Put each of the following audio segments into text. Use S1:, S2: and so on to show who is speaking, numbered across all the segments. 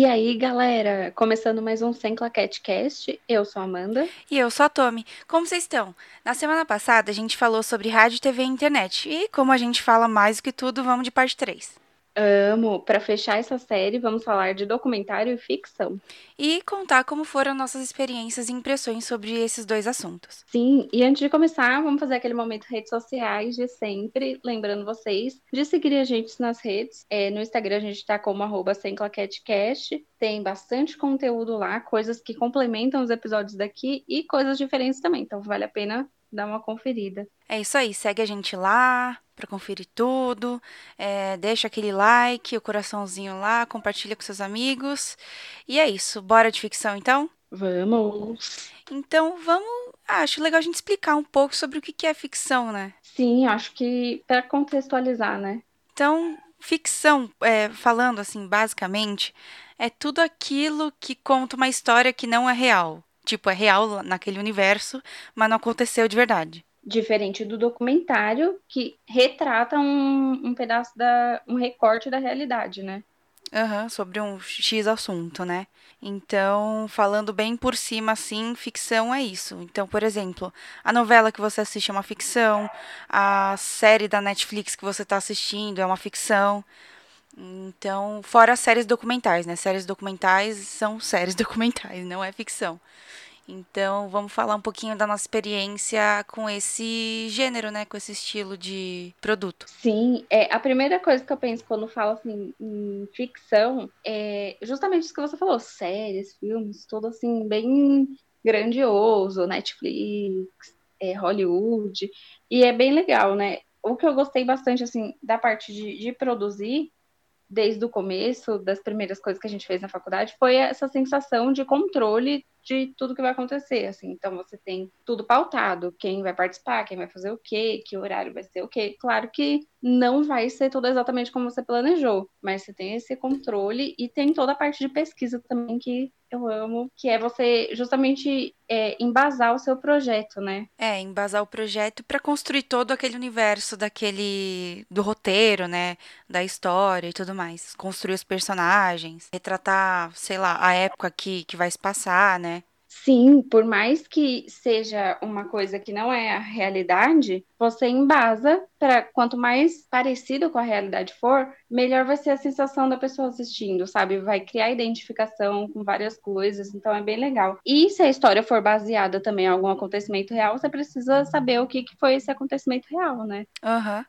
S1: E aí, galera, começando mais um Sem Claquete Cast, eu sou a Amanda.
S2: E eu sou a Tommy. Como vocês estão? Na semana passada a gente falou sobre rádio, TV e internet. E como a gente fala mais do que tudo, vamos de parte 3.
S1: Amo. Para fechar essa série, vamos falar de documentário e ficção.
S2: E contar como foram nossas experiências e impressões sobre esses dois assuntos.
S1: Sim, e antes de começar, vamos fazer aquele momento redes sociais de sempre, lembrando vocês de seguir a gente nas redes. É, no Instagram a gente está como arroba semclaquetecast. Tem bastante conteúdo lá, coisas que complementam os episódios daqui e coisas diferentes também. Então vale a pena dar uma conferida.
S2: É isso aí, segue a gente lá para conferir tudo, é, deixa aquele like, o coraçãozinho lá, compartilha com seus amigos. E é isso, bora de ficção então?
S1: Vamos!
S2: Então vamos. Ah, acho legal a gente explicar um pouco sobre o que é ficção, né?
S1: Sim, acho que para contextualizar, né?
S2: Então, ficção, é, falando assim, basicamente, é tudo aquilo que conta uma história que não é real. Tipo, é real naquele universo, mas não aconteceu de verdade.
S1: Diferente do documentário, que retrata um, um pedaço da. um recorte da realidade, né?
S2: Uhum, sobre um X assunto, né? Então, falando bem por cima, assim, ficção é isso. Então, por exemplo, a novela que você assiste é uma ficção, a série da Netflix que você está assistindo é uma ficção. Então, fora as séries documentais, né? Séries documentais são séries documentais, não é ficção. Então, vamos falar um pouquinho da nossa experiência com esse gênero, né? Com esse estilo de produto.
S1: Sim, é, a primeira coisa que eu penso quando falo assim, em ficção é justamente isso que você falou: séries, filmes, tudo assim, bem grandioso, Netflix, é, Hollywood. E é bem legal, né? O que eu gostei bastante, assim, da parte de, de produzir desde o começo, das primeiras coisas que a gente fez na faculdade, foi essa sensação de controle de tudo que vai acontecer, assim. Então você tem tudo pautado, quem vai participar, quem vai fazer o quê, que horário vai ser o quê. Claro que não vai ser tudo exatamente como você planejou, mas você tem esse controle e tem toda a parte de pesquisa também que eu amo, que é você justamente é, embasar o seu projeto, né?
S2: É, embasar o projeto para construir todo aquele universo daquele do roteiro, né, da história e tudo mais, construir os personagens, retratar, sei lá, a época que que vai se passar, né?
S1: Sim, por mais que seja uma coisa que não é a realidade, você embasa para quanto mais parecido com a realidade for, melhor vai ser a sensação da pessoa assistindo, sabe? Vai criar identificação com várias coisas, então é bem legal. E se a história for baseada também em algum acontecimento real, você precisa saber o que, que foi esse acontecimento real, né?
S2: Aham. Uhum.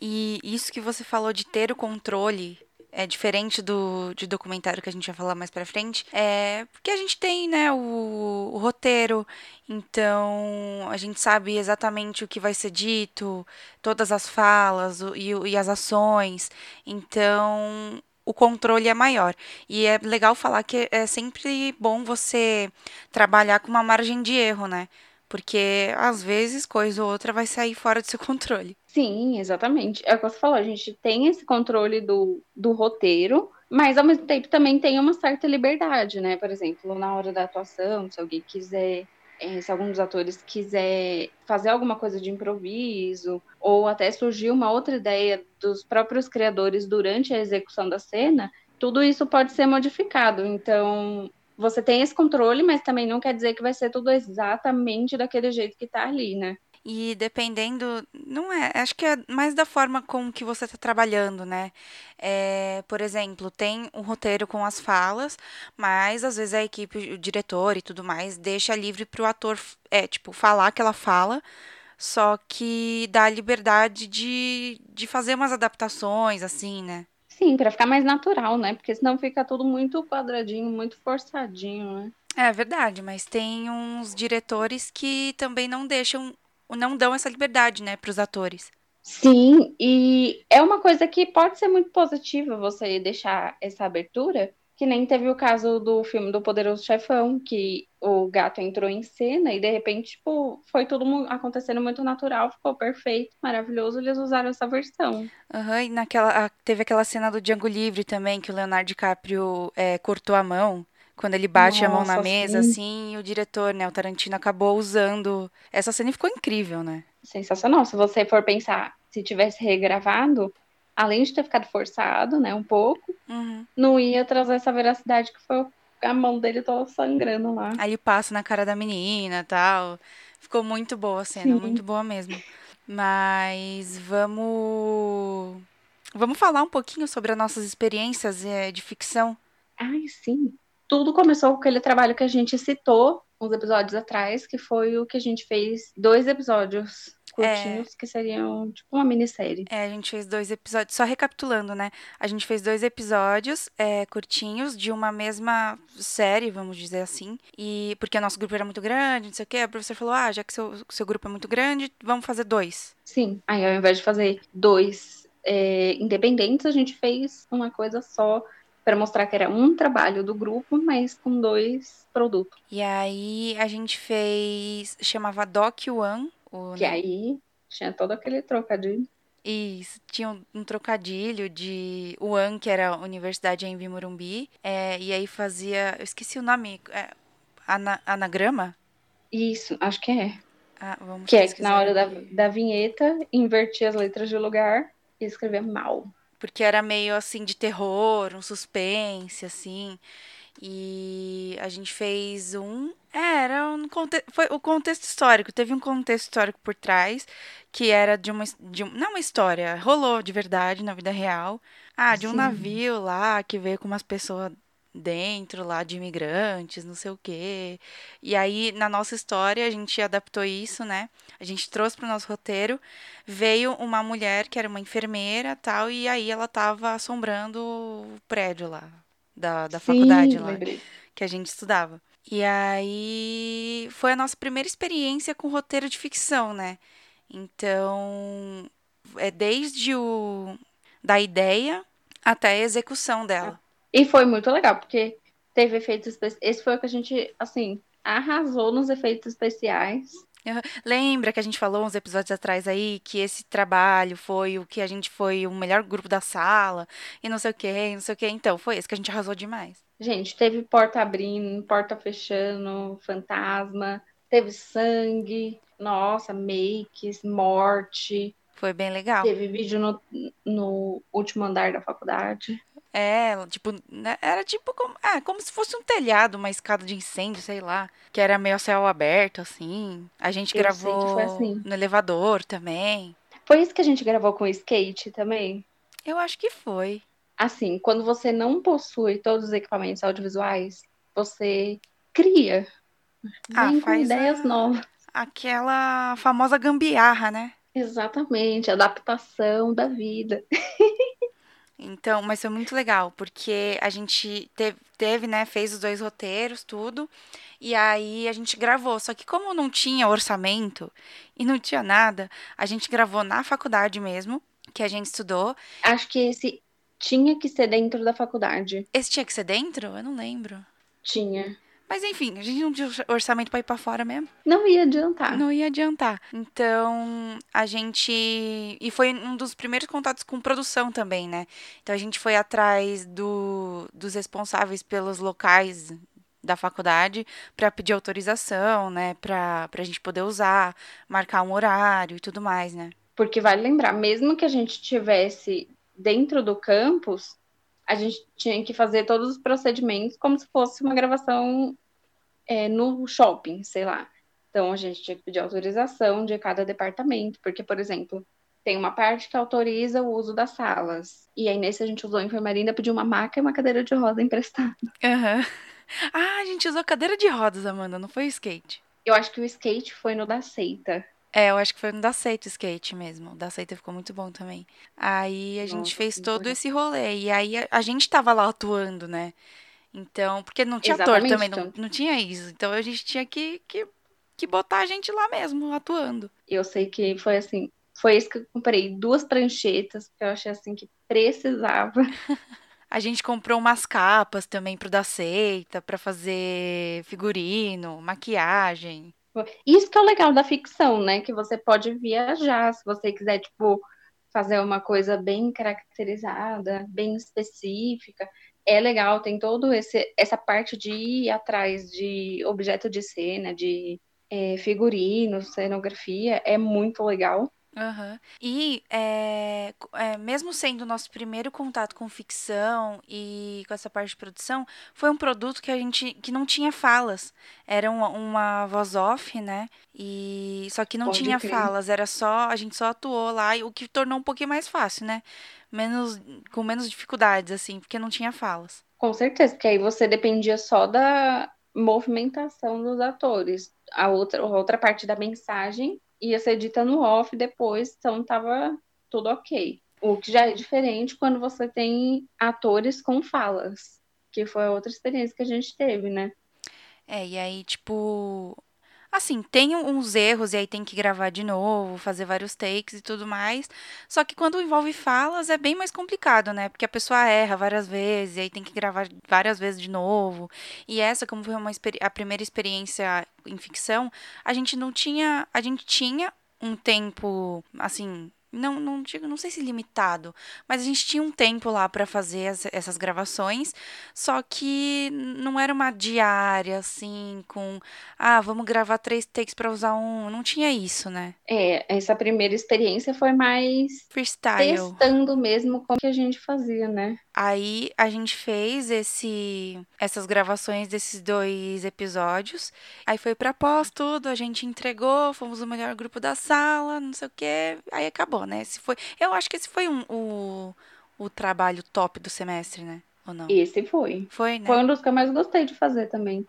S2: E isso que você falou de ter o controle é diferente do de documentário que a gente vai falar mais pra frente, é porque a gente tem, né, o, o roteiro, então a gente sabe exatamente o que vai ser dito, todas as falas o, e, e as ações, então o controle é maior. E é legal falar que é sempre bom você trabalhar com uma margem de erro, né? Porque às vezes coisa ou outra vai sair fora do seu controle.
S1: Sim, exatamente. É o que você falou, a gente tem esse controle do, do roteiro, mas ao mesmo tempo também tem uma certa liberdade, né? Por exemplo, na hora da atuação, se alguém quiser, é, se algum dos atores quiser fazer alguma coisa de improviso, ou até surgir uma outra ideia dos próprios criadores durante a execução da cena, tudo isso pode ser modificado. Então, você tem esse controle, mas também não quer dizer que vai ser tudo exatamente daquele jeito que tá ali, né?
S2: E dependendo, não é, acho que é mais da forma com que você está trabalhando, né? É, por exemplo, tem um roteiro com as falas, mas às vezes a equipe, o diretor e tudo mais, deixa livre para o ator, é, tipo, falar aquela fala, só que dá a liberdade de, de fazer umas adaptações, assim, né?
S1: Sim, para ficar mais natural, né? Porque senão fica tudo muito quadradinho, muito forçadinho, né?
S2: É verdade, mas tem uns diretores que também não deixam não dão essa liberdade, né, para os atores.
S1: Sim, e é uma coisa que pode ser muito positiva você deixar essa abertura, que nem teve o caso do filme do Poderoso Chefão, que o gato entrou em cena e de repente, tipo, foi tudo acontecendo muito natural, ficou perfeito, maravilhoso, eles usaram essa versão.
S2: Aham, uhum, e naquela, teve aquela cena do Django Livre também, que o Leonardo DiCaprio é, cortou a mão quando ele bate Nossa, a mão na mesa, sim. assim, o diretor, né, o Tarantino, acabou usando. Essa cena ficou incrível, né?
S1: Sensacional. Se você for pensar, se tivesse regravado, além de ter ficado forçado, né, um pouco,
S2: Uhum.
S1: não ia trazer essa veracidade que foi a mão dele toda sangrando lá.
S2: Aí passa na cara da menina e tal. Ficou muito boa a cena,
S1: Sim.
S2: muito boa mesmo. Mas vamos. Vamos falar um pouquinho sobre as nossas experiências eh, de ficção.
S1: Ai, sim. Tudo começou com aquele trabalho que a gente citou uns episódios atrás, que foi o que a gente fez dois episódios curtinhos, que seriam tipo uma minissérie.
S2: É, a gente fez dois episódios, só recapitulando, né? A gente fez dois episódios é, curtinhos de uma mesma série, vamos dizer assim. E porque o nosso grupo era muito grande, não sei o quê, a professora falou: ah, já que seu, seu grupo é muito grande, vamos fazer dois.
S1: Sim. Aí ao invés de fazer dois é, independentes, a gente fez uma coisa só para mostrar que era um trabalho do grupo, mas com dois produtos.
S2: E aí a gente fez. chamava Doc One. O,
S1: Que aí tinha todo aquele trocadilho.
S2: Isso, tinha um, um trocadilho de UAN, que era a Universidade em Morumbi, é, e aí fazia, eu esqueci o nome, é, ana- anagrama?
S1: Isso, acho que é.
S2: Ah, vamos
S1: Que é que na hora da, da vinheta, invertia as letras de lugar e escrevia mal.
S2: Porque era meio assim de terror, um suspense, assim. E a gente fez um. É, era um conte... foi o contexto histórico. Teve um contexto histórico por trás, que era de uma, de um... não uma história, rolou de verdade na vida real. Ah, de um
S1: Sim.
S2: navio lá que veio com umas pessoas dentro lá de imigrantes, não sei o quê. E aí, na nossa história, a gente adaptou isso, né? A gente trouxe para o nosso roteiro. Veio uma mulher que era uma enfermeira tal, e aí ela tava assombrando o prédio lá, da, da faculdade
S1: Sim,
S2: lá,
S1: lembrei.
S2: que a gente estudava. E aí foi a nossa primeira experiência com roteiro de ficção, né? Então, é desde o da ideia até a execução dela.
S1: E foi muito legal, porque teve efeitos especiais. Esse foi o que a gente, assim, arrasou nos efeitos especiais.
S2: Lembra que a gente falou uns episódios atrás aí que esse trabalho foi o que a gente foi o melhor grupo da sala e não sei o que, não sei o que. Então, foi esse que a gente arrasou demais.
S1: Gente, teve porta abrindo, porta fechando, fantasma, teve sangue, nossa, makes, morte,
S2: Foi bem legal.
S1: teve vídeo no, no último andar da faculdade.
S2: É, tipo, né, era tipo como, ah, como se fosse um telhado, uma escada de incêndio, sei lá, que era meio a céu aberto, assim. A gente
S1: Eu
S2: gravou
S1: assim.
S2: no elevador também.
S1: Foi isso que a gente gravou com o skate também?
S2: Eu acho que foi.
S1: Assim, quando você não possui todos os equipamentos audiovisuais, você cria.
S2: Ah,
S1: Vem com
S2: faz
S1: ideias
S2: a-
S1: novas.
S2: Aquela famosa gambiarra, né?
S1: Exatamente, adaptação da vida.
S2: Então, mas foi muito legal, porque a gente teve, teve, né, fez os dois roteiros, tudo, e aí a gente gravou. Só que como não tinha orçamento e não tinha nada, a gente gravou na faculdade mesmo, que a gente estudou.
S1: Acho que esse tinha que ser dentro da faculdade.
S2: Esse tinha que ser dentro? Eu não lembro.
S1: Tinha.
S2: Mas enfim, a gente não tinha orça- orçamento pra ir pra fora mesmo.
S1: Não ia adiantar.
S2: Não ia adiantar. Então, a gente. E foi um dos primeiros contatos com produção também, né? Então, a gente foi atrás do... dos responsáveis pelos locais da faculdade para pedir autorização, né? Pra... pra gente poder usar, marcar um horário e tudo mais, né?
S1: Porque vale lembrar, mesmo que a gente tivesse dentro do campus, a gente tinha que fazer todos os procedimentos como se fosse uma gravação é, no shopping, sei lá. Então a gente tinha que pedir autorização de cada departamento, porque, por exemplo, tem uma parte que autoriza o uso das salas. E aí nesse a gente usou a enfermaria ainda pediu uma maca e uma cadeira de roda emprestada.
S2: Aham. Ah, a gente usou cadeira de rodas, Amanda, não foi o skate.
S1: Eu acho que o skate foi no da seita.
S2: É, eu acho que foi no da Seita skate mesmo. O da Seita ficou muito bom também. Aí a gente
S1: Nossa,
S2: fez todo
S1: legal.
S2: esse rolê. E aí a, a gente tava lá atuando, né? Então, porque não tinha ator
S1: Exatamente,
S2: também, não,
S1: então.
S2: não tinha isso. Então a gente tinha que, que, que botar a gente lá mesmo, atuando.
S1: Eu sei que foi assim, foi isso que eu comprei duas pranchetas, porque eu achei assim que precisava.
S2: A gente comprou umas capas também pro da Seita, pra fazer figurino, maquiagem.
S1: Isso que é o legal da ficção, né? Que você pode viajar, se você quiser, tipo, fazer uma coisa bem caracterizada, bem específica. É legal, tem todo esse essa parte de ir atrás de objeto de cena, de é, figurino, cenografia, é muito legal.
S2: Aham. E é, é, mesmo sendo o nosso primeiro contato com ficção e com essa parte de produção, foi um produto que a gente que não tinha falas. Era uma, uma voz off, né? E só que não
S1: Pode
S2: tinha
S1: crer.
S2: falas, era só a gente só atuou lá, o que tornou um pouquinho mais fácil, né? Menos com menos dificuldades assim, porque não tinha falas.
S1: Com certeza, porque aí você dependia só da movimentação dos atores. A outra, a outra parte da mensagem ia ser dita no off depois, então tava tudo ok. O que já é diferente quando você tem atores com falas, que foi outra experiência que a gente teve, né?
S2: É, e aí, tipo, Assim, tem uns erros e aí tem que gravar de novo, fazer vários takes e tudo mais. Só que quando envolve falas é bem mais complicado, né? Porque a pessoa erra várias vezes e aí tem que gravar várias vezes de novo. E essa, como foi uma, a primeira experiência em ficção, a gente não tinha, a gente tinha um tempo, assim, não, não digo, não sei se limitado, mas a gente tinha um tempo lá pra fazer as- essas gravações, só que não era uma diária, assim, com ah, vamos gravar três takes pra usar um. Não tinha isso, né?
S1: É, essa primeira experiência foi mais
S2: Freestyle.
S1: testando mesmo como que a gente fazia, né?
S2: Aí a gente fez esse, essas gravações desses dois episódios. Aí foi pra pós tudo, a gente entregou, fomos o melhor grupo da sala, não sei o quê. Aí acabou, né? Esse foi, eu acho que esse foi um, o, o trabalho top do semestre, né? Ou não?
S1: Esse foi.
S2: Foi, né?
S1: Foi um dos que eu mais gostei de fazer também.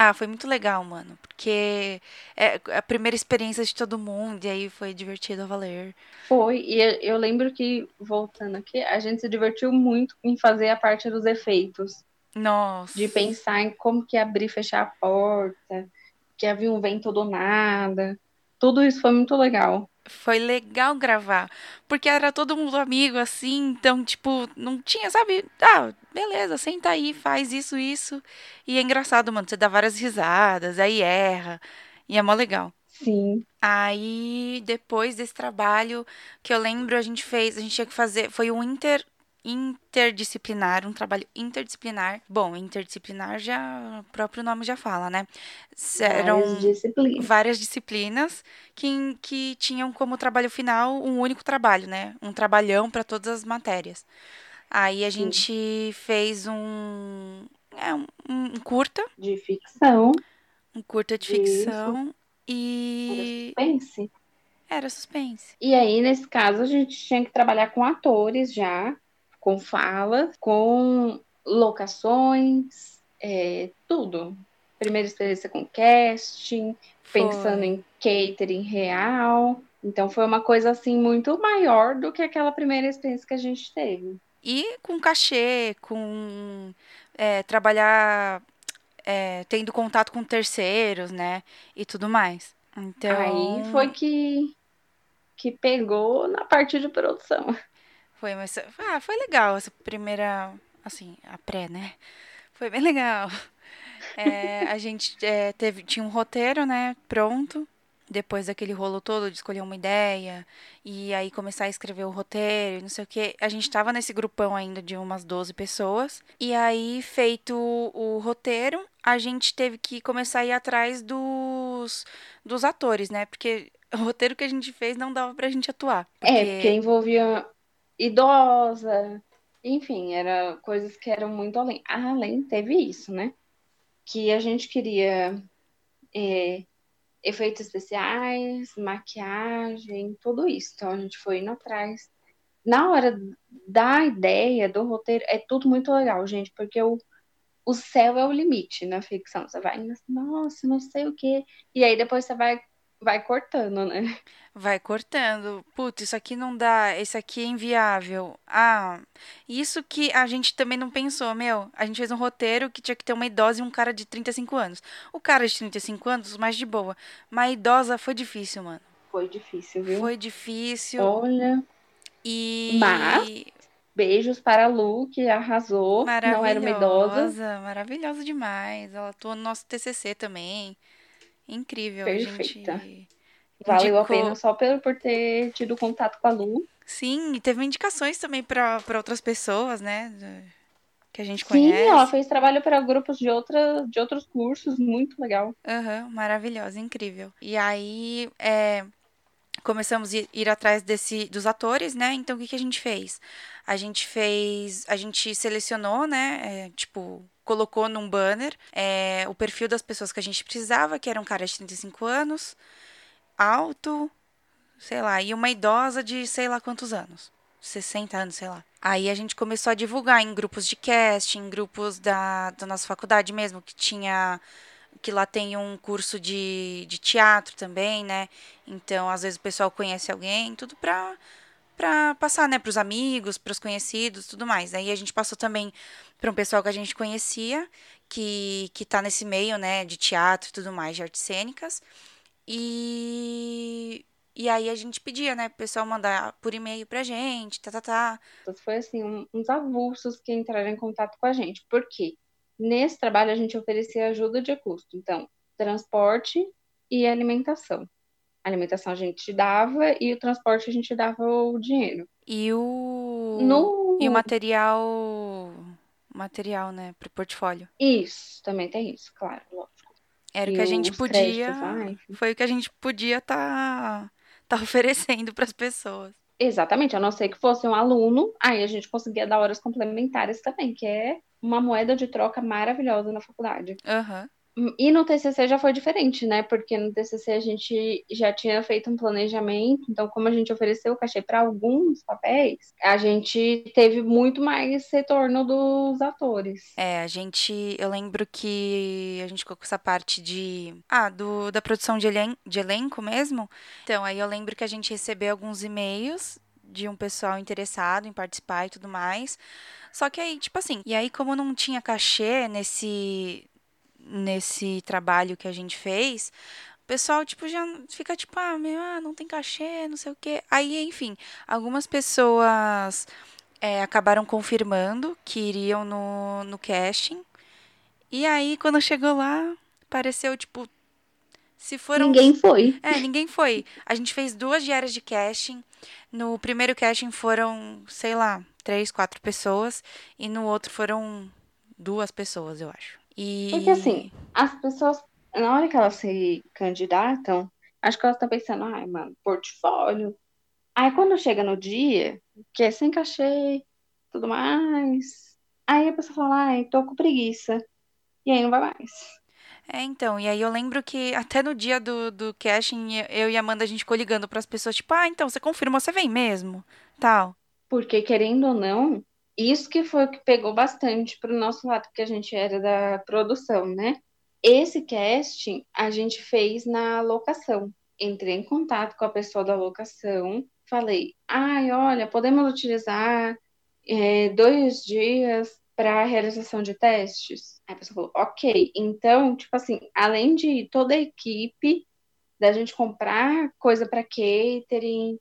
S2: Ah, foi muito legal, mano. Porque é a primeira experiência de todo mundo, e aí foi divertido a valer.
S1: Foi, e eu lembro que, voltando aqui, a gente se divertiu muito em fazer a parte dos efeitos,
S2: Nossa.
S1: de pensar em como que ia abrir e fechar a porta, que havia um vento do nada. Tudo isso foi muito legal.
S2: Foi legal gravar. Porque era todo mundo amigo, assim, então, tipo, não tinha, sabe? Ah, beleza, senta aí, faz isso, isso. E é engraçado, mano. Você dá várias risadas, aí erra. E é mó legal.
S1: Sim,
S2: Aí, depois desse trabalho, que eu lembro, a gente fez, a gente tinha que fazer, foi um inter, interdisciplinar, um trabalho interdisciplinar. Bom, interdisciplinar já, o próprio nome já fala, né? Eram
S1: várias disciplinas.
S2: várias disciplinas que, que tinham como trabalho final um único trabalho, né? Um trabalhão para todas as matérias. Aí a
S1: Sim,
S2: gente fez um, é, um, um curta,
S1: de ficção,
S2: um curta de
S1: isso,
S2: ficção
S1: era
S2: e
S1: suspense.
S2: era suspense.
S1: E aí, nesse caso, a gente tinha que trabalhar com atores já, com falas, com locações, é, tudo. Primeira experiência com casting, pensando
S2: Foi.
S1: em catering real. Então, foi uma coisa assim muito maior do que aquela primeira experiência que a gente teve.
S2: E com cachê, com é, trabalhar é, tendo contato com terceiros, né? E tudo mais.
S1: Aí foi
S2: Então,
S1: que, que pegou na parte de produção.
S2: Foi, mas ah, foi legal essa primeira, assim, a pré, né? Foi bem legal. É, a gente é, teve, tinha um roteiro, né, pronto. Depois daquele rolo todo de escolher uma ideia e aí começar a escrever o roteiro e não sei o quê. A gente tava nesse grupão ainda de umas 12 pessoas. E aí, feito o, roteiro, a gente teve que começar a ir atrás dos, dos atores, né? Porque o roteiro que a gente fez não dava pra gente atuar.
S1: É, porque
S2: Porque,
S1: envolvia idosa, enfim, era coisas que eram muito além. Além, teve isso, né? Que a gente queria é, efeitos especiais, maquiagem, tudo isso. Então a gente foi indo atrás. Na hora da ideia, do roteiro, é tudo muito legal, gente, porque o, o céu é o limite na ficção. Você vai, nossa, não sei o quê. E aí depois você vai, vai cortando, né?
S2: Vai cortando. Putz, isso aqui não dá, esse aqui é inviável. Ah, isso que a gente também não pensou, meu. A gente fez um roteiro que tinha que ter uma idosa e um cara de 35 anos. O cara de 35 anos, mais de boa. Mas a idosa foi difícil, mano.
S1: Foi difícil, viu?
S2: Foi difícil
S1: Olha, mas
S2: e
S1: beijos para a Lu, que arrasou. Não era uma idosa.
S2: maravilhosa, maravilhosa demais. Ela atuou no nosso TCC também. Incrível, a gente
S1: Perfeita. Valeu a pena
S2: indicou.
S1: só por, por ter tido contato com a Lu.
S2: Sim, e teve indicações também para outras pessoas, né? Que a gente
S1: Sim, ela
S2: conhece.
S1: fez trabalho para grupos de, outra, de outros cursos, muito legal.
S2: Aham, maravilhosa, incrível. E aí, é, começamos a ir atrás desse, dos atores, né? Então o que, que a gente fez? A gente fez. A gente selecionou, né? É, tipo, colocou num banner é, o perfil das pessoas que a gente precisava, que era um cara de 35 anos, alto, sei lá, e uma idosa de sei lá quantos anos. 60 anos, sei lá. Aí a gente começou a divulgar em grupos de casting, em grupos da, da nossa faculdade mesmo, que tinha que lá tem um curso de, de teatro também, né? Então, às vezes o pessoal conhece alguém, tudo pra, pra passar, né? Pros amigos, pros conhecidos, tudo mais. Aí a gente passou também para um pessoal que a gente conhecia, que, que tá nesse meio, né? De teatro e tudo mais, de artes cênicas. E, e aí a gente pedia, né, pro pessoal mandar por e-mail pra gente, tá, tá, tá.
S1: Foi assim, um, uns avulsos que entraram em contato com a gente. Por quê? Nesse trabalho a gente oferecia ajuda de custo, então transporte e alimentação. A alimentação a gente dava e o transporte a gente dava o dinheiro.
S2: E o no... e o material material, né, pro portfólio.
S1: Isso, também tem isso, claro, lógico.
S2: Era o que a gente podia, foi o que a gente podia tá tá oferecendo para as pessoas.
S1: Exatamente, a não ser que fosse um aluno, aí a gente conseguia dar horas complementares também, que é uma moeda de troca maravilhosa na faculdade.
S2: Uhum.
S1: E no TCC já foi diferente, né? Porque no TCC a gente já tinha feito um planejamento, então como a gente ofereceu o cachê para alguns papéis, a gente teve muito mais retorno dos atores.
S2: É, a gente, eu lembro que a gente ficou com essa parte de, ah, do da produção de, elen de elenco mesmo. Então, aí eu lembro que a gente recebeu alguns e-mails de um pessoal interessado em participar e tudo mais. Só que aí, tipo assim, e aí como não tinha cachê nesse nesse trabalho que a gente fez, o pessoal tipo já fica tipo, ah, meu, ah, não tem cachê, não sei o quê. Aí, enfim, algumas pessoas é, acabaram confirmando que iriam no, no casting. E aí, quando chegou lá, pareceu tipo se foram.
S1: Ninguém foi.
S2: É, ninguém foi. A gente fez duas diárias de casting. No primeiro casting foram, sei lá, três, quatro pessoas. E no outro foram duas pessoas, eu acho. E...
S1: Porque assim, as pessoas, na hora que elas se candidatam, acho que elas estão pensando, ai, mano, portfólio. Aí quando chega no dia, que é sem cachê, tudo mais, aí a pessoa fala, ai, tô com preguiça. E aí não vai mais.
S2: É, então, e aí eu lembro que até no dia do, do casting, eu e a Amanda, a gente ficou ligando para as pessoas, tipo, ah, então, você confirma, você vem mesmo, tal.
S1: Porque, querendo ou não, isso que foi o que pegou bastante pro nosso lado, porque a gente era da produção, né? Esse casting a gente fez na locação. Entrei em contato com a pessoa da locação, falei, ai, olha, podemos utilizar é, dois dias para realização de testes? Aí a pessoa falou, ok. Então, tipo assim, além de toda a equipe, da gente comprar coisa para catering,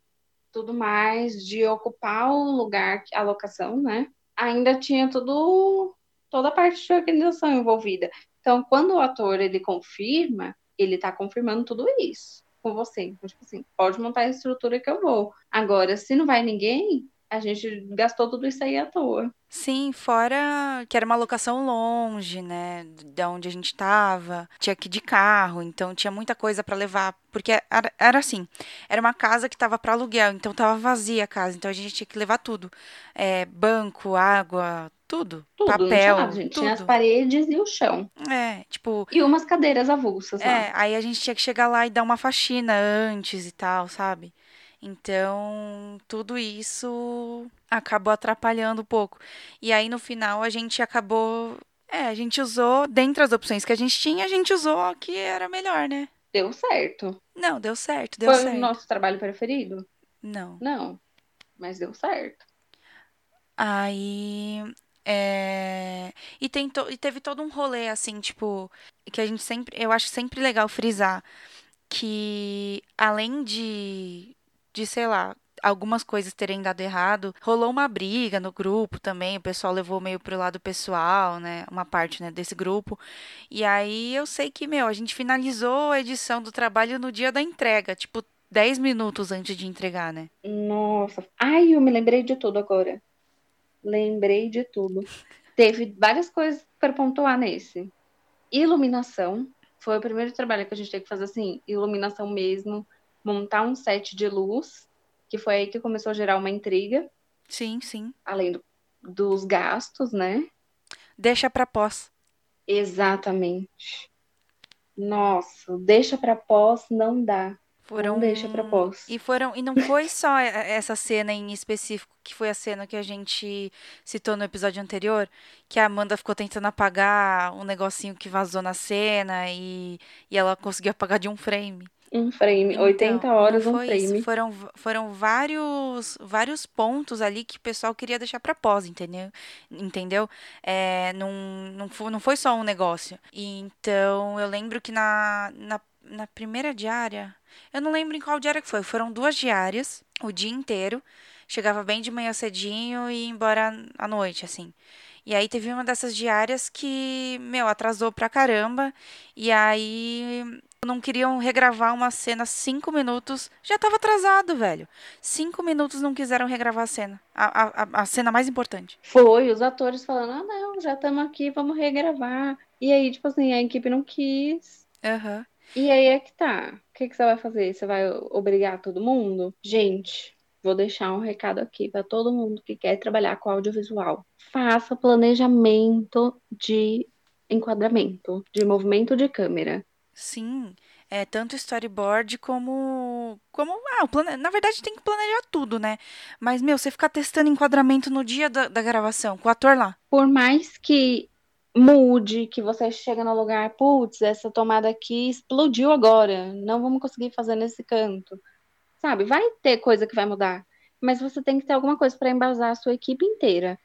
S1: tudo mais, de ocupar o lugar, a locação, né? Ainda tinha tudo, toda a parte de organização envolvida. Então, quando o ator ele confirma, ele está confirmando tudo isso com você. Então, tipo assim, pode montar a estrutura que eu vou. Agora, se não vai ninguém, a gente gastou tudo isso aí à toa.
S2: Sim, fora que era uma locação longe, né, da onde a gente tava, tinha que ir de carro, então tinha muita coisa para levar, porque era, era, assim, era uma casa que tava para aluguel, então tava vazia a casa, então a gente tinha que levar tudo, é, banco, água, tudo, tudo papel,
S1: tinha, gente, tudo. tinha as paredes e o chão.
S2: É, tipo.
S1: E umas cadeiras avulsas.
S2: É, aí a gente tinha que chegar lá e dar uma faxina antes e tal, sabe? Então, tudo isso acabou atrapalhando um pouco. E aí, no final, a gente acabou. É, a gente usou, dentre as opções que a gente tinha, a gente usou a que era melhor, né?
S1: Deu certo.
S2: Não, deu certo, deu
S1: Foi
S2: certo.
S1: o nosso trabalho preferido?
S2: Não.
S1: Não, mas deu certo.
S2: Aí. É... E, tem to... e teve todo um rolê, assim, tipo, que a gente sempre. Eu acho sempre legal frisar que, além de de, sei lá, algumas coisas terem dado errado, rolou uma briga no grupo também, o pessoal levou meio pro lado pessoal, né, uma parte, né, desse grupo. E aí eu sei que, meu, a gente finalizou a edição do trabalho no dia da entrega, tipo 10 minutos antes de entregar, né?
S1: Nossa. Ai, eu me lembrei de tudo agora. Lembrei de tudo. Teve várias coisas para pontuar nesse. Iluminação. Foi o primeiro trabalho que a gente teve que fazer assim, iluminação mesmo montar um set de luz, que foi aí que começou a gerar uma intriga.
S2: Sim, sim.
S1: Além do, dos gastos, né?
S2: Deixa para pós.
S1: Exatamente. Nossa, deixa para pós não dá. Foram não deixa para pós.
S2: E foram e não foi só essa cena em específico que foi a cena que a gente citou no episódio anterior, que a Amanda ficou tentando apagar um negocinho que vazou na cena e, e ela conseguiu apagar de um frame.
S1: Um frame, então, 80 horas um frame. Isso.
S2: Foram, foram vários, vários pontos ali que o pessoal queria deixar para pós, entendeu? Entendeu? É, não, não, foi, não foi só um negócio. E, então, eu lembro que na, na, na primeira diária, eu não lembro em qual diária que foi, foram duas diárias, o dia inteiro. Chegava bem de manhã cedinho e ia embora à noite, assim. E aí teve uma dessas diárias que, meu, atrasou pra caramba. E aí não queriam regravar uma cena cinco minutos. Já tava atrasado, velho. Cinco minutos não quiseram regravar a cena. A, a, a cena mais importante.
S1: Foi, os atores falando, ah, não, já estamos aqui, vamos regravar. E aí, tipo assim, a equipe não quis.
S2: Aham. Uhum.
S1: E aí é que tá. O que, que você vai fazer? Você vai obrigar todo mundo? Gente, vou deixar um recado aqui para todo mundo que quer trabalhar com audiovisual. Faça planejamento de enquadramento, de movimento de câmera.
S2: Sim, é tanto storyboard como como ah, o plane... na verdade tem que planejar tudo, né? Mas meu, você ficar testando enquadramento no dia da, da gravação com o ator lá.
S1: Por mais que mude, que você chega no lugar, putz, essa tomada aqui explodiu agora, não vamos conseguir fazer nesse canto. Sabe? Vai ter coisa que vai mudar, mas você tem que ter alguma coisa para embasar a sua equipe inteira.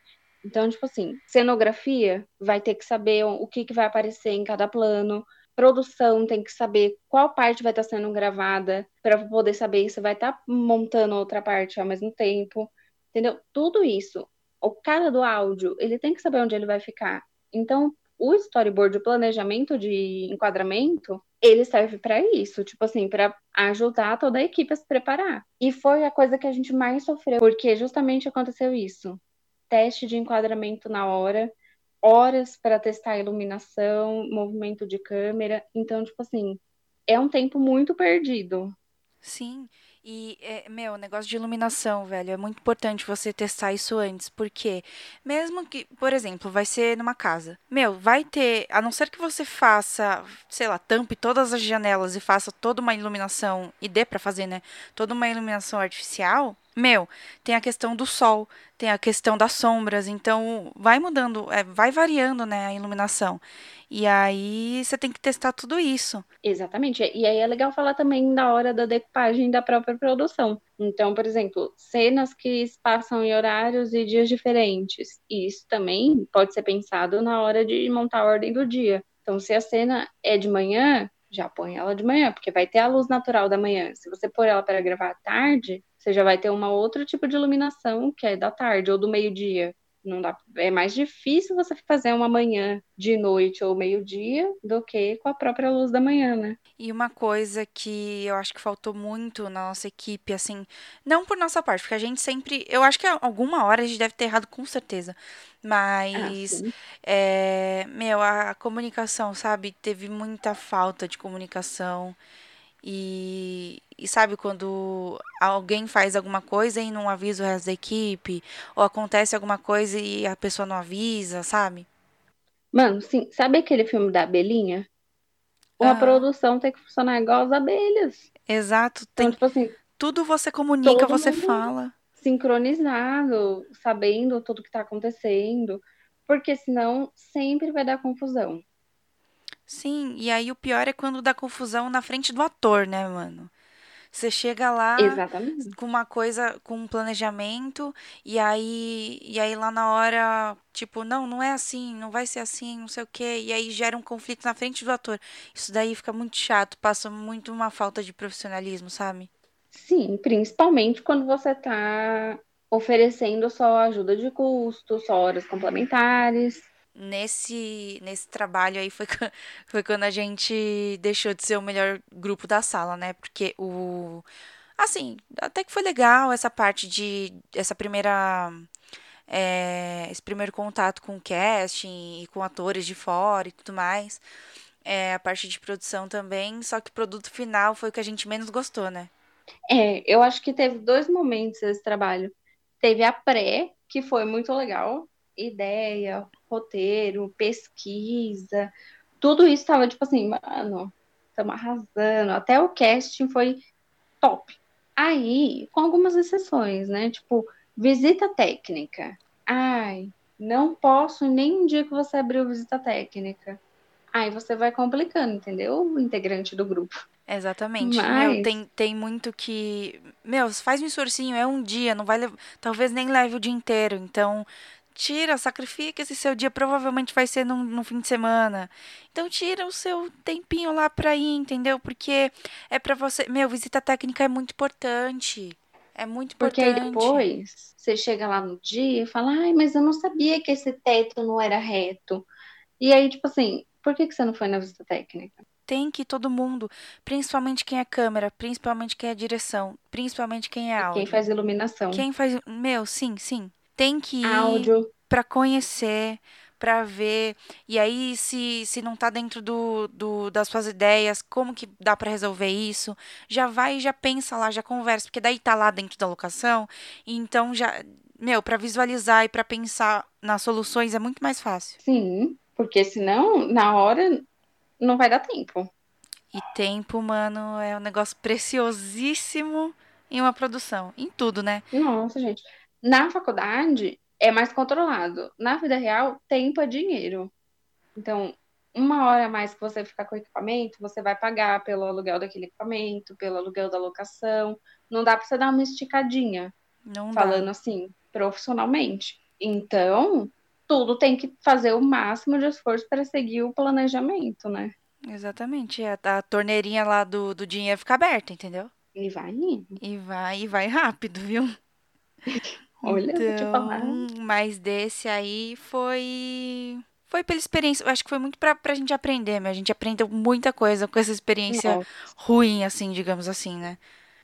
S1: Então, tipo assim, cenografia vai ter que saber o que, que vai aparecer em cada plano produção tem que saber qual parte vai estar sendo gravada para poder saber se vai estar montando outra parte ao mesmo tempo, entendeu? Tudo isso. O cara do áudio, ele tem que saber onde ele vai ficar. Então, o storyboard, o planejamento de enquadramento, ele serve para isso, tipo assim, para ajudar toda a equipe a se preparar. E foi a coisa que a gente mais sofreu, porque justamente aconteceu isso. Teste de enquadramento na hora, horas para testar iluminação, movimento de câmera. Então, tipo assim, é um tempo muito perdido.
S2: Sim. E, é, meu, negócio de iluminação, velho, é muito importante você testar isso antes, porque mesmo que, por exemplo, vai ser numa casa, meu, vai ter, a não ser que você faça, sei lá, tampe todas as janelas e faça toda uma iluminação, e dê pra fazer, né, toda uma iluminação artificial, meu, tem a questão do sol, tem a questão das sombras, então vai mudando, é, vai variando, né, a iluminação. E aí você tem que testar tudo isso.
S1: Exatamente. E aí é legal falar também da hora da decupagem da própria produção. Então, por exemplo, cenas que passam em horários e dias diferentes. E isso também pode ser pensado na hora de montar a ordem do dia. Então, se a cena é de manhã, já põe ela de manhã, porque vai ter a luz natural da manhã. Se você pôr ela para gravar à tarde, você já vai ter uma outro tipo de iluminação que é da tarde ou do meio-dia. Não dá, é mais difícil você fazer uma manhã de noite ou meio-dia do que com a própria luz da manhã, né?
S2: E uma coisa que eu acho que faltou muito na nossa equipe, assim, não por nossa parte, porque a gente sempre, eu acho que alguma hora a gente deve ter errado com certeza, mas, ah, é, meu, a comunicação, sabe? Teve muita falta de comunicação. E, e, sabe quando alguém faz alguma coisa e não avisa o resto da equipe, ou acontece alguma coisa e a pessoa não avisa, sabe?
S1: Mano, sim, sabe aquele filme da abelhinha? Uma ah. produção tem que funcionar igual as abelhas.
S2: Exato, tem. Então, tipo assim, tudo você comunica, você fala.
S1: Sincronizado, sabendo tudo que tá acontecendo. Porque senão sempre vai dar confusão.
S2: Sim, e aí o pior é quando dá confusão na frente do ator, né, mano? Você chega lá
S1: Exatamente.
S2: com uma coisa, com um planejamento, e aí, e aí lá na hora, tipo, não, não é assim, não vai ser assim, não sei o quê, e aí gera um conflito na frente do ator. Isso daí fica muito chato, passa muito uma falta de profissionalismo, sabe?
S1: Sim, principalmente quando você tá oferecendo só ajuda de custo, só horas complementares
S2: nesse nesse trabalho aí foi, foi quando a gente deixou de ser o melhor grupo da sala, né? Porque o assim, até que foi legal essa parte de essa primeira é, esse primeiro contato com o casting e com atores de fora e tudo mais. É, a parte de produção também, só que o produto final foi o que a gente menos gostou, né?
S1: É, eu acho que teve dois momentos esse trabalho. Teve a pré, que foi muito legal, ideia, roteiro, pesquisa, tudo isso estava tipo assim, mano, estamos arrasando. Até o casting foi top. Aí, com algumas exceções, né? Tipo, visita técnica. Ai, não posso nem um dia que você abriu visita técnica. Aí você vai complicando, entendeu? O integrante do grupo.
S2: Exatamente.
S1: Mas...
S2: Meu, tem, tem muito que. Meu, faz um esforcinho, é um dia, não vai levar. Talvez nem leve o dia inteiro. Então, tira, sacrifica esse seu dia, provavelmente vai ser no, no fim de semana. Então tira o seu tempinho lá pra ir, entendeu? Porque é para você. Meu, visita técnica é muito importante. É muito importante.
S1: Porque aí depois você chega lá no dia e fala, ai, mas eu não sabia que esse teto não era reto. E aí, tipo assim, por que, que você não foi na visita técnica?
S2: Tem que todo mundo, principalmente quem é câmera, principalmente quem é direção, principalmente quem é áudio.
S1: Quem faz iluminação.
S2: Quem faz. Meu, sim, sim. Tem que ir
S1: Áudio.
S2: para conhecer, para ver. E aí, se, se não tá dentro do, do, das suas ideias, como que dá para resolver isso? Já vai, já pensa lá, já conversa, porque daí tá lá dentro da locação. Então já. Meu, para visualizar e para pensar nas soluções é muito mais fácil.
S1: Sim, porque senão, na hora, não vai dar tempo.
S2: E tempo, mano, é um negócio preciosíssimo em uma produção. Em tudo, né?
S1: Nossa, gente. Na faculdade é mais controlado. Na vida real, tempo é dinheiro. Então, uma hora a mais que você ficar com o equipamento, você vai pagar pelo aluguel daquele equipamento, pelo aluguel da locação. Não dá para você dar uma esticadinha.
S2: Não
S1: falando
S2: dá.
S1: assim, profissionalmente. Então, tudo tem que fazer o máximo de esforço para seguir o planejamento, né?
S2: Exatamente. A, a torneirinha lá do, do dinheiro fica aberta, entendeu?
S1: E vai indo.
S2: E vai, e vai rápido, viu?
S1: Olha, vou te falar.
S2: Então, mas desse aí foi. Foi pela experiência. Eu acho que foi muito pra, pra gente aprender, mas a gente aprendeu muita coisa com essa experiência
S1: Nossa,
S2: ruim, assim, digamos assim, né?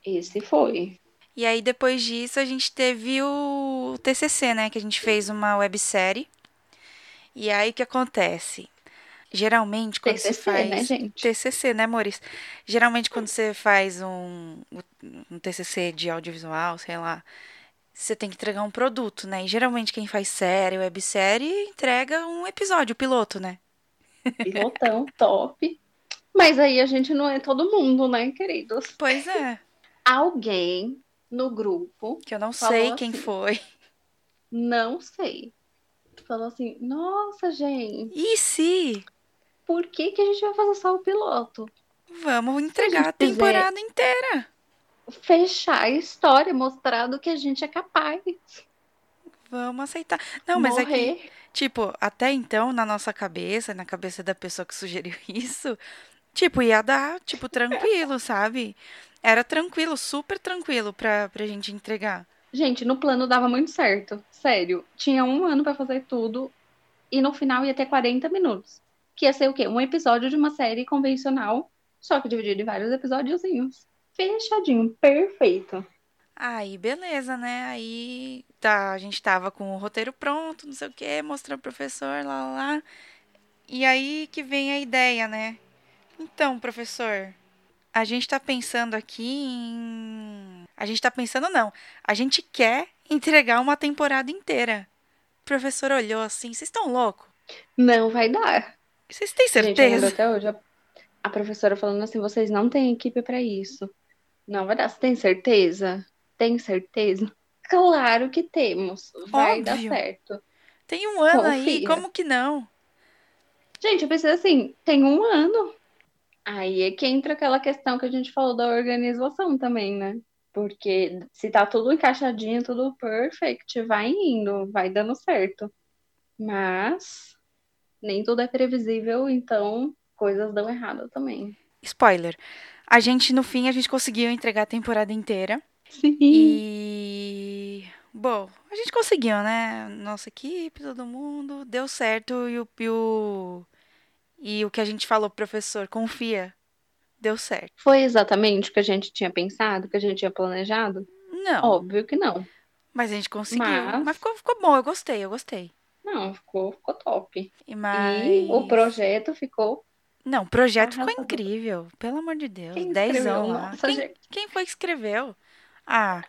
S1: esse foi.
S2: E aí, depois disso, a gente teve o TCC, né? Que a gente fez uma websérie. E aí, o que acontece? Geralmente, quando
S1: TCC,
S2: se faz...
S1: né, gente?
S2: TCC, né, Maurício? Geralmente, quando você faz um, um TCC de audiovisual, sei lá, você tem que entregar um produto, né? E geralmente, quem faz série, websérie, entrega um episódio, o piloto, né?
S1: Pilotão, top. Mas aí a gente não é todo mundo, né, queridos?
S2: Pois é,
S1: Alguém no grupo,
S2: que eu não sei quem
S1: assim.
S2: foi.
S1: não sei, falou assim: Nossa, gente,
S2: E se
S1: por que, que a gente vai fazer só o piloto?
S2: vamos entregar a
S1: fizer-
S2: temporada inteira?
S1: Fechar a história, mostrar do que a gente é capaz.
S2: Vamos aceitar. Não, mas é que
S1: morrer.
S2: Tipo, até então, na nossa cabeça, na cabeça da pessoa que sugeriu isso, tipo, ia dar, tipo, tranquilo, sabe? Era tranquilo, super tranquilo pra, pra gente entregar.
S1: Gente, no plano dava muito certo. Sério. Tinha um ano pra fazer tudo. E no final ia ter 40 minutos. Que ia ser o quê? Um episódio de uma série convencional, só que dividido em vários episódiozinhos. Fechadinho, perfeito.
S2: Aí, beleza, né? Aí tá, a gente tava com o roteiro pronto, não sei o quê, mostrou pro professor, lá, lá, lá. E aí que vem a ideia, né? Então, professor, a gente tá pensando aqui em. A gente tá pensando, não. A gente quer entregar uma temporada inteira. O professor olhou assim, vocês estão loucos?
S1: Não vai dar.
S2: Vocês têm
S1: Gente,
S2: certeza?
S1: até hoje a, a professora falando assim: vocês não têm equipe pra isso. Não vai dar. Você tem certeza? Tem certeza? Claro que temos. Vai dar
S2: Óbvio.
S1: certo.
S2: Tem um ano aí, como que não?
S1: Gente, eu pensei assim, tem um ano. Aí é que entra aquela questão que a gente falou da organização também, né? Porque se tá tudo encaixadinho, tudo perfect, vai indo, vai dando certo. Mas nem tudo é previsível, então coisas dão errado também.
S2: Spoiler. A gente, no fim, a gente conseguiu entregar a temporada inteira.
S1: Sim.
S2: E. Bom, a gente conseguiu, né? Nossa equipe, todo mundo, deu certo. E o, e o, e o que a gente falou, professor, confia, deu certo.
S1: Foi exatamente o que a gente tinha pensado, o que a gente tinha planejado?
S2: Não,
S1: Óbvio que não.
S2: mas a gente conseguiu.
S1: Mas-
S2: Mas ficou, ficou bom, eu gostei, eu gostei.
S1: Não, ficou, ficou top.
S2: E mais.
S1: E o projeto ficou
S2: Não, o projeto ficou
S1: Arrasador.
S2: incrível. Pelo amor de Deus.
S1: Quem
S2: Dezão
S1: escreveu?
S2: lá.
S1: Nossa,
S2: Quem,
S1: gente.
S2: quem foi que escreveu? Ah,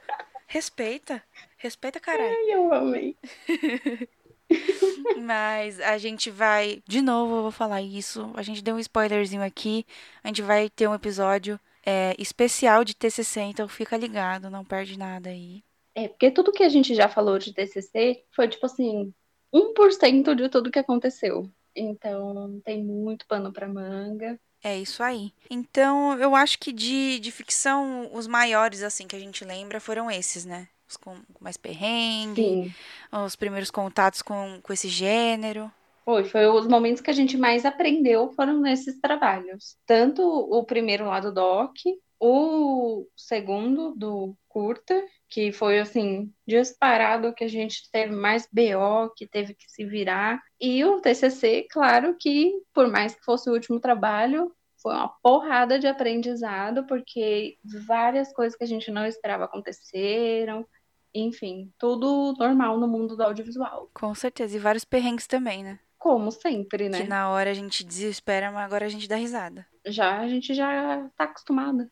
S2: respeita. Respeita, caralho.
S1: Ai, eu amei.
S2: Mas a gente vai. De novo, eu vou falar isso. A gente deu um spoilerzinho aqui. A gente vai ter um episódio é, especial de TCC, então fica ligado, não perde nada aí.
S1: É, porque tudo que a gente já falou de TCC foi, tipo assim, 1% de tudo que aconteceu. Então, tem muito pano pra manga.
S2: É isso aí. Então, eu acho que de, de ficção, os maiores, assim, que a gente lembra foram esses, né? Os com com mais perrengue,
S1: Sim,
S2: os primeiros contatos com, com esse gênero.
S1: foi. Foi os momentos que a gente mais aprendeu foram nesses trabalhos. Tanto o primeiro lá do doc, o segundo do curta, que foi, assim, disparado que a gente teve mais BO, que teve que se virar. E o TCC, claro que, por mais que fosse o último trabalho, foi uma porrada de aprendizado, porque várias coisas que a gente não esperava aconteceram. Enfim, tudo normal no mundo do audiovisual.
S2: Com certeza. E vários perrengues também, né?
S1: Como sempre,
S2: Que
S1: né?
S2: na hora a gente desespera, mas agora a gente dá risada.
S1: Já a gente já tá acostumada.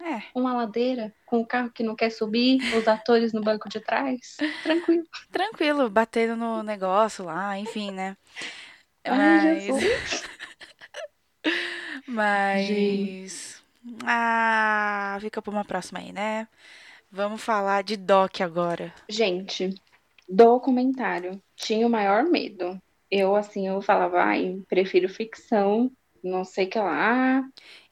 S2: É,
S1: Uma ladeira com o carro que não quer subir, os atores no banco de trás. Tranquilo.
S2: tranquilo, batendo no negócio lá, enfim, né?
S1: Ai,
S2: Mas. Mas. Ah, fica pra uma próxima aí, né? Vamos falar de Doc agora.
S1: Gente, documentário. Tinha o maior medo. Eu, assim, eu falava, ai, prefiro ficção, não sei o que lá.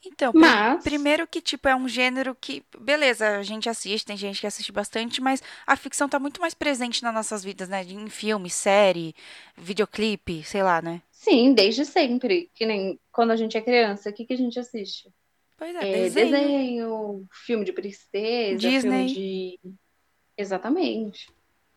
S2: Então,
S1: Mas,
S2: primeiro que, tipo, é um gênero que, beleza, a gente assiste, tem gente que assiste bastante, mas a ficção tá muito mais presente nas nossas vidas, né? Em filme, série, videoclipe, sei lá, né?
S1: sim, desde sempre. Que nem quando a gente é criança, o que que a gente assiste?
S2: Pois é,
S1: É,
S2: desenho.
S1: desenho, filme de princesa, filme
S2: Disney.
S1: de. Exatamente.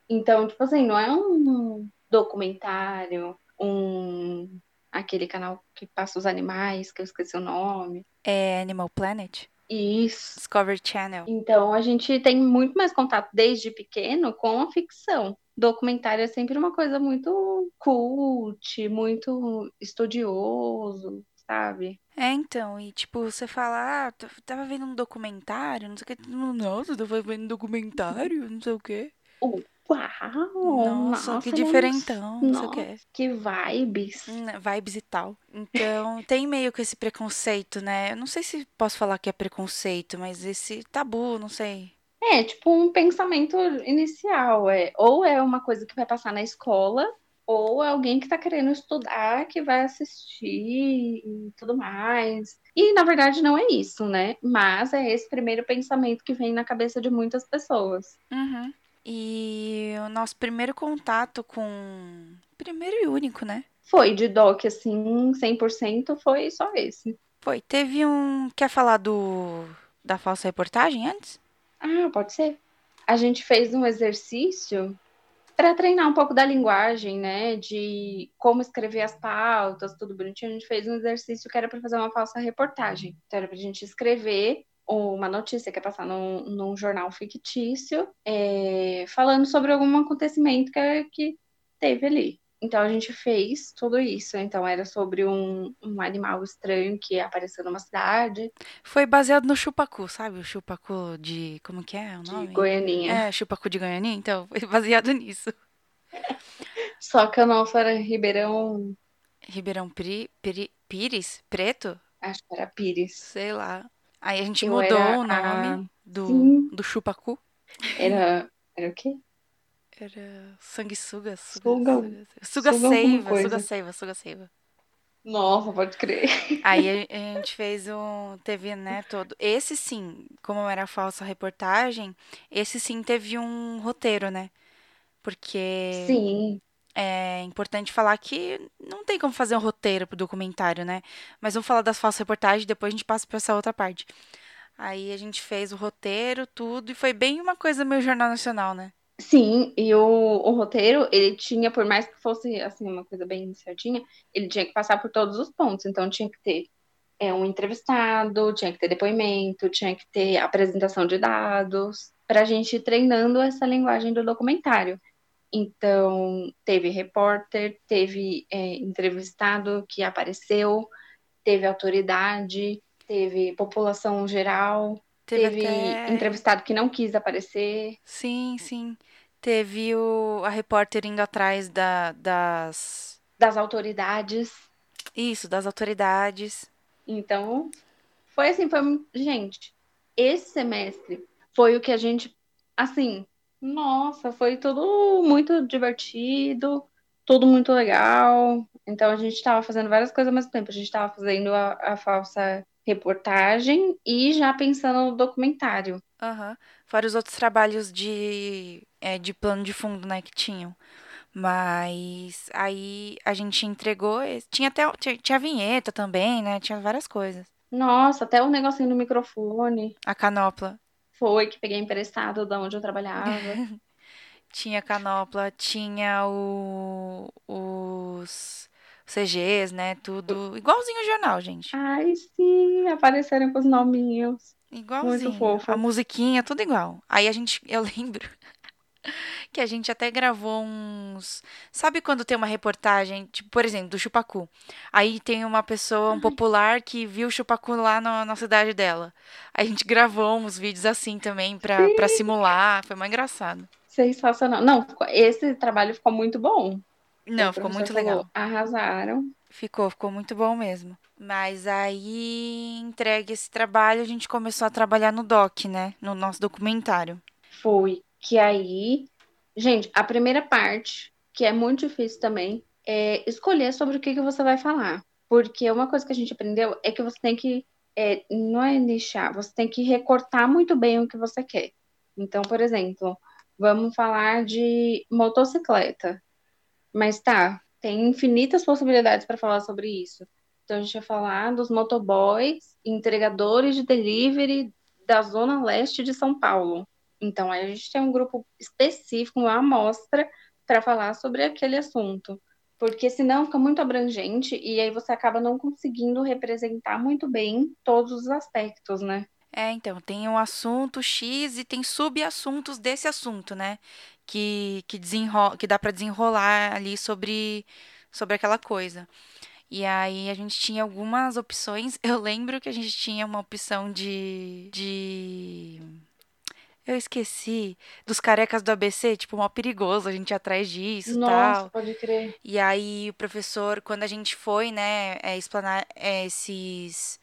S1: Então, tipo assim, não é um documentário, um aquele canal que passa os animais, que eu esqueci o nome.
S2: É Animal Planet,
S1: Isso.
S2: Discovery Channel.
S1: Então, a gente tem muito mais contato desde pequeno com a ficção. Documentário é sempre uma coisa muito cult, muito estudioso, sabe?
S2: É, então, e tipo, você fala, ah, tava vendo um documentário, não sei o que, nossa, tava vendo um documentário, não sei o que.
S1: Uau!
S2: Nossa,
S1: Nossa,
S2: que diferentão,
S1: Nossa,
S2: que.
S1: que vibes.
S2: Hum, Vibes e tal. Então, tem meio que esse preconceito, né? Eu não sei se posso falar que é preconceito, mas esse tabu, não sei.
S1: É, tipo um pensamento inicial, é, ou é uma coisa que vai passar na escola, ou é alguém que tá querendo estudar, que vai assistir e tudo mais. E na verdade não é isso, né? Mas é esse primeiro pensamento que vem na cabeça de muitas pessoas.
S2: Uhum. E o nosso primeiro contato com. Primeiro e único, né?
S1: Foi de doc assim, 100% foi só esse.
S2: Foi. Teve um. Quer falar do. Da falsa reportagem antes?
S1: Ah, pode ser. A gente fez um exercício para treinar um pouco da linguagem, né? De como escrever as pautas, tudo bonitinho. A gente fez um exercício que era para fazer uma falsa reportagem. Então, era para a gente escrever uma notícia que é passar num, num jornal fictício, é, falando sobre algum acontecimento que, que teve ali. Então, a gente fez tudo isso. Então, era sobre um, um animal estranho que apareceu numa cidade
S2: Foi baseado no chupacu, sabe? O chupacu de. Como que é o
S1: de
S2: nome?
S1: Goianinha.
S2: É, chupacu de Goiânia, então foi baseado nisso.
S1: Só que a nossa era Ribeirão,
S2: Ribeirão Pri, Piri- Pires? Preto?
S1: acho que era Pires.
S2: Sei lá. Aí a gente
S1: Eu
S2: mudou o nome
S1: a-
S2: do,
S1: Sim.
S2: do chupacu.
S1: Era, era o quê?
S2: Era sanguessuga, suga,
S1: Suga-
S2: seiva, suga seiva, suga seiva.
S1: Nossa, pode crer.
S2: Aí a, a gente fez um, teve, né, todo. Esse sim, como era falsa reportagem, esse sim teve um roteiro, né? Porque
S1: Sim,
S2: é importante falar que não tem como fazer um roteiro pro documentário, né? Mas vamos falar das falsas reportagens, depois a gente passa pra essa outra parte. Aí a gente fez o roteiro, tudo, e foi bem uma coisa meio Jornal Nacional, né?
S1: sim. E o, o roteiro, ele tinha, por mais que fosse assim uma coisa bem certinha, ele tinha que passar por todos os pontos. Então tinha que ter é, um entrevistado, tinha que ter depoimento, tinha que ter apresentação de dados, para a gente ir treinando essa linguagem do documentário. Então, teve repórter, teve é, entrevistado que apareceu, teve autoridade, teve população geral,
S2: Teve
S1: teve
S2: até-
S1: entrevistado que não quis aparecer.
S2: Sim, sim. Teve o, a repórter indo atrás da, das.
S1: das autoridades.
S2: Isso, das autoridades.
S1: Então, foi assim, foi, gente, esse semestre foi o que a gente, assim, nossa, foi tudo muito divertido, tudo muito legal. Então, a gente estava fazendo várias coisas ao mesmo tempo. A gente estava fazendo a, a falsa reportagem e já pensando no documentário.
S2: Aham. Fora os outros trabalhos de, é, de plano de fundo, né, que tinham. Mas aí a gente entregou. Tinha até tinha, tinha vinheta também, né? Tinha várias coisas.
S1: Nossa, até o negocinho do microfone
S2: A canopla.
S1: Foi que peguei emprestado da onde eu trabalhava.
S2: Tinha canopla, tinha o, os CGs, né? Tudo igualzinho o jornal, gente.
S1: Ai, sim, apareceram com os nominhos.
S2: Igualzinho.
S1: fofo.
S2: A musiquinha, tudo igual. Aí a gente, eu lembro que a gente até gravou uns. Sabe quando tem uma reportagem, tipo, por exemplo, do Chupacu? Aí tem uma pessoa, um popular, que viu o Chupacu lá no- na cidade dela. A gente gravou uns vídeos assim também pra, pra simular. Foi mais engraçado.
S1: Sensacional. Não, esse trabalho ficou muito bom.
S2: Não, ficou muito
S1: falou,
S2: legal.
S1: Arrasaram.
S2: Ficou, ficou muito bom mesmo. Mas aí, entregue esse trabalho, a gente começou a trabalhar no doc, né? No nosso documentário.
S1: Foi que aí, gente, a primeira parte, que é muito difícil também, é escolher sobre o que que você vai falar. Porque uma coisa que a gente aprendeu é que você tem que, é, não é nichar, você tem que recortar muito bem o que você quer. Então, por exemplo, vamos falar de motocicleta. Mas tá, tem infinitas possibilidades para falar sobre isso. Então, a gente vai falar dos motoboys, entregadores de delivery da Zona Leste de São Paulo. Então, aí a gente tem um grupo específico, uma amostra, para falar sobre aquele assunto. Porque senão fica muito abrangente e aí você acaba não conseguindo representar muito bem todos os aspectos, né?
S2: É, então, tem um assunto X e tem subassuntos desse assunto, né? Que, que, desenro... que dá pra desenrolar ali sobre, sobre aquela coisa. E aí a gente tinha algumas opções. Eu lembro que a gente tinha uma opção de, de... Eu esqueci. Dos carecas do ABC, tipo, mó perigoso a gente ir atrás disso e tal.
S1: pode crer.
S2: E aí o professor, quando a gente foi, né, é, explanar é, esses,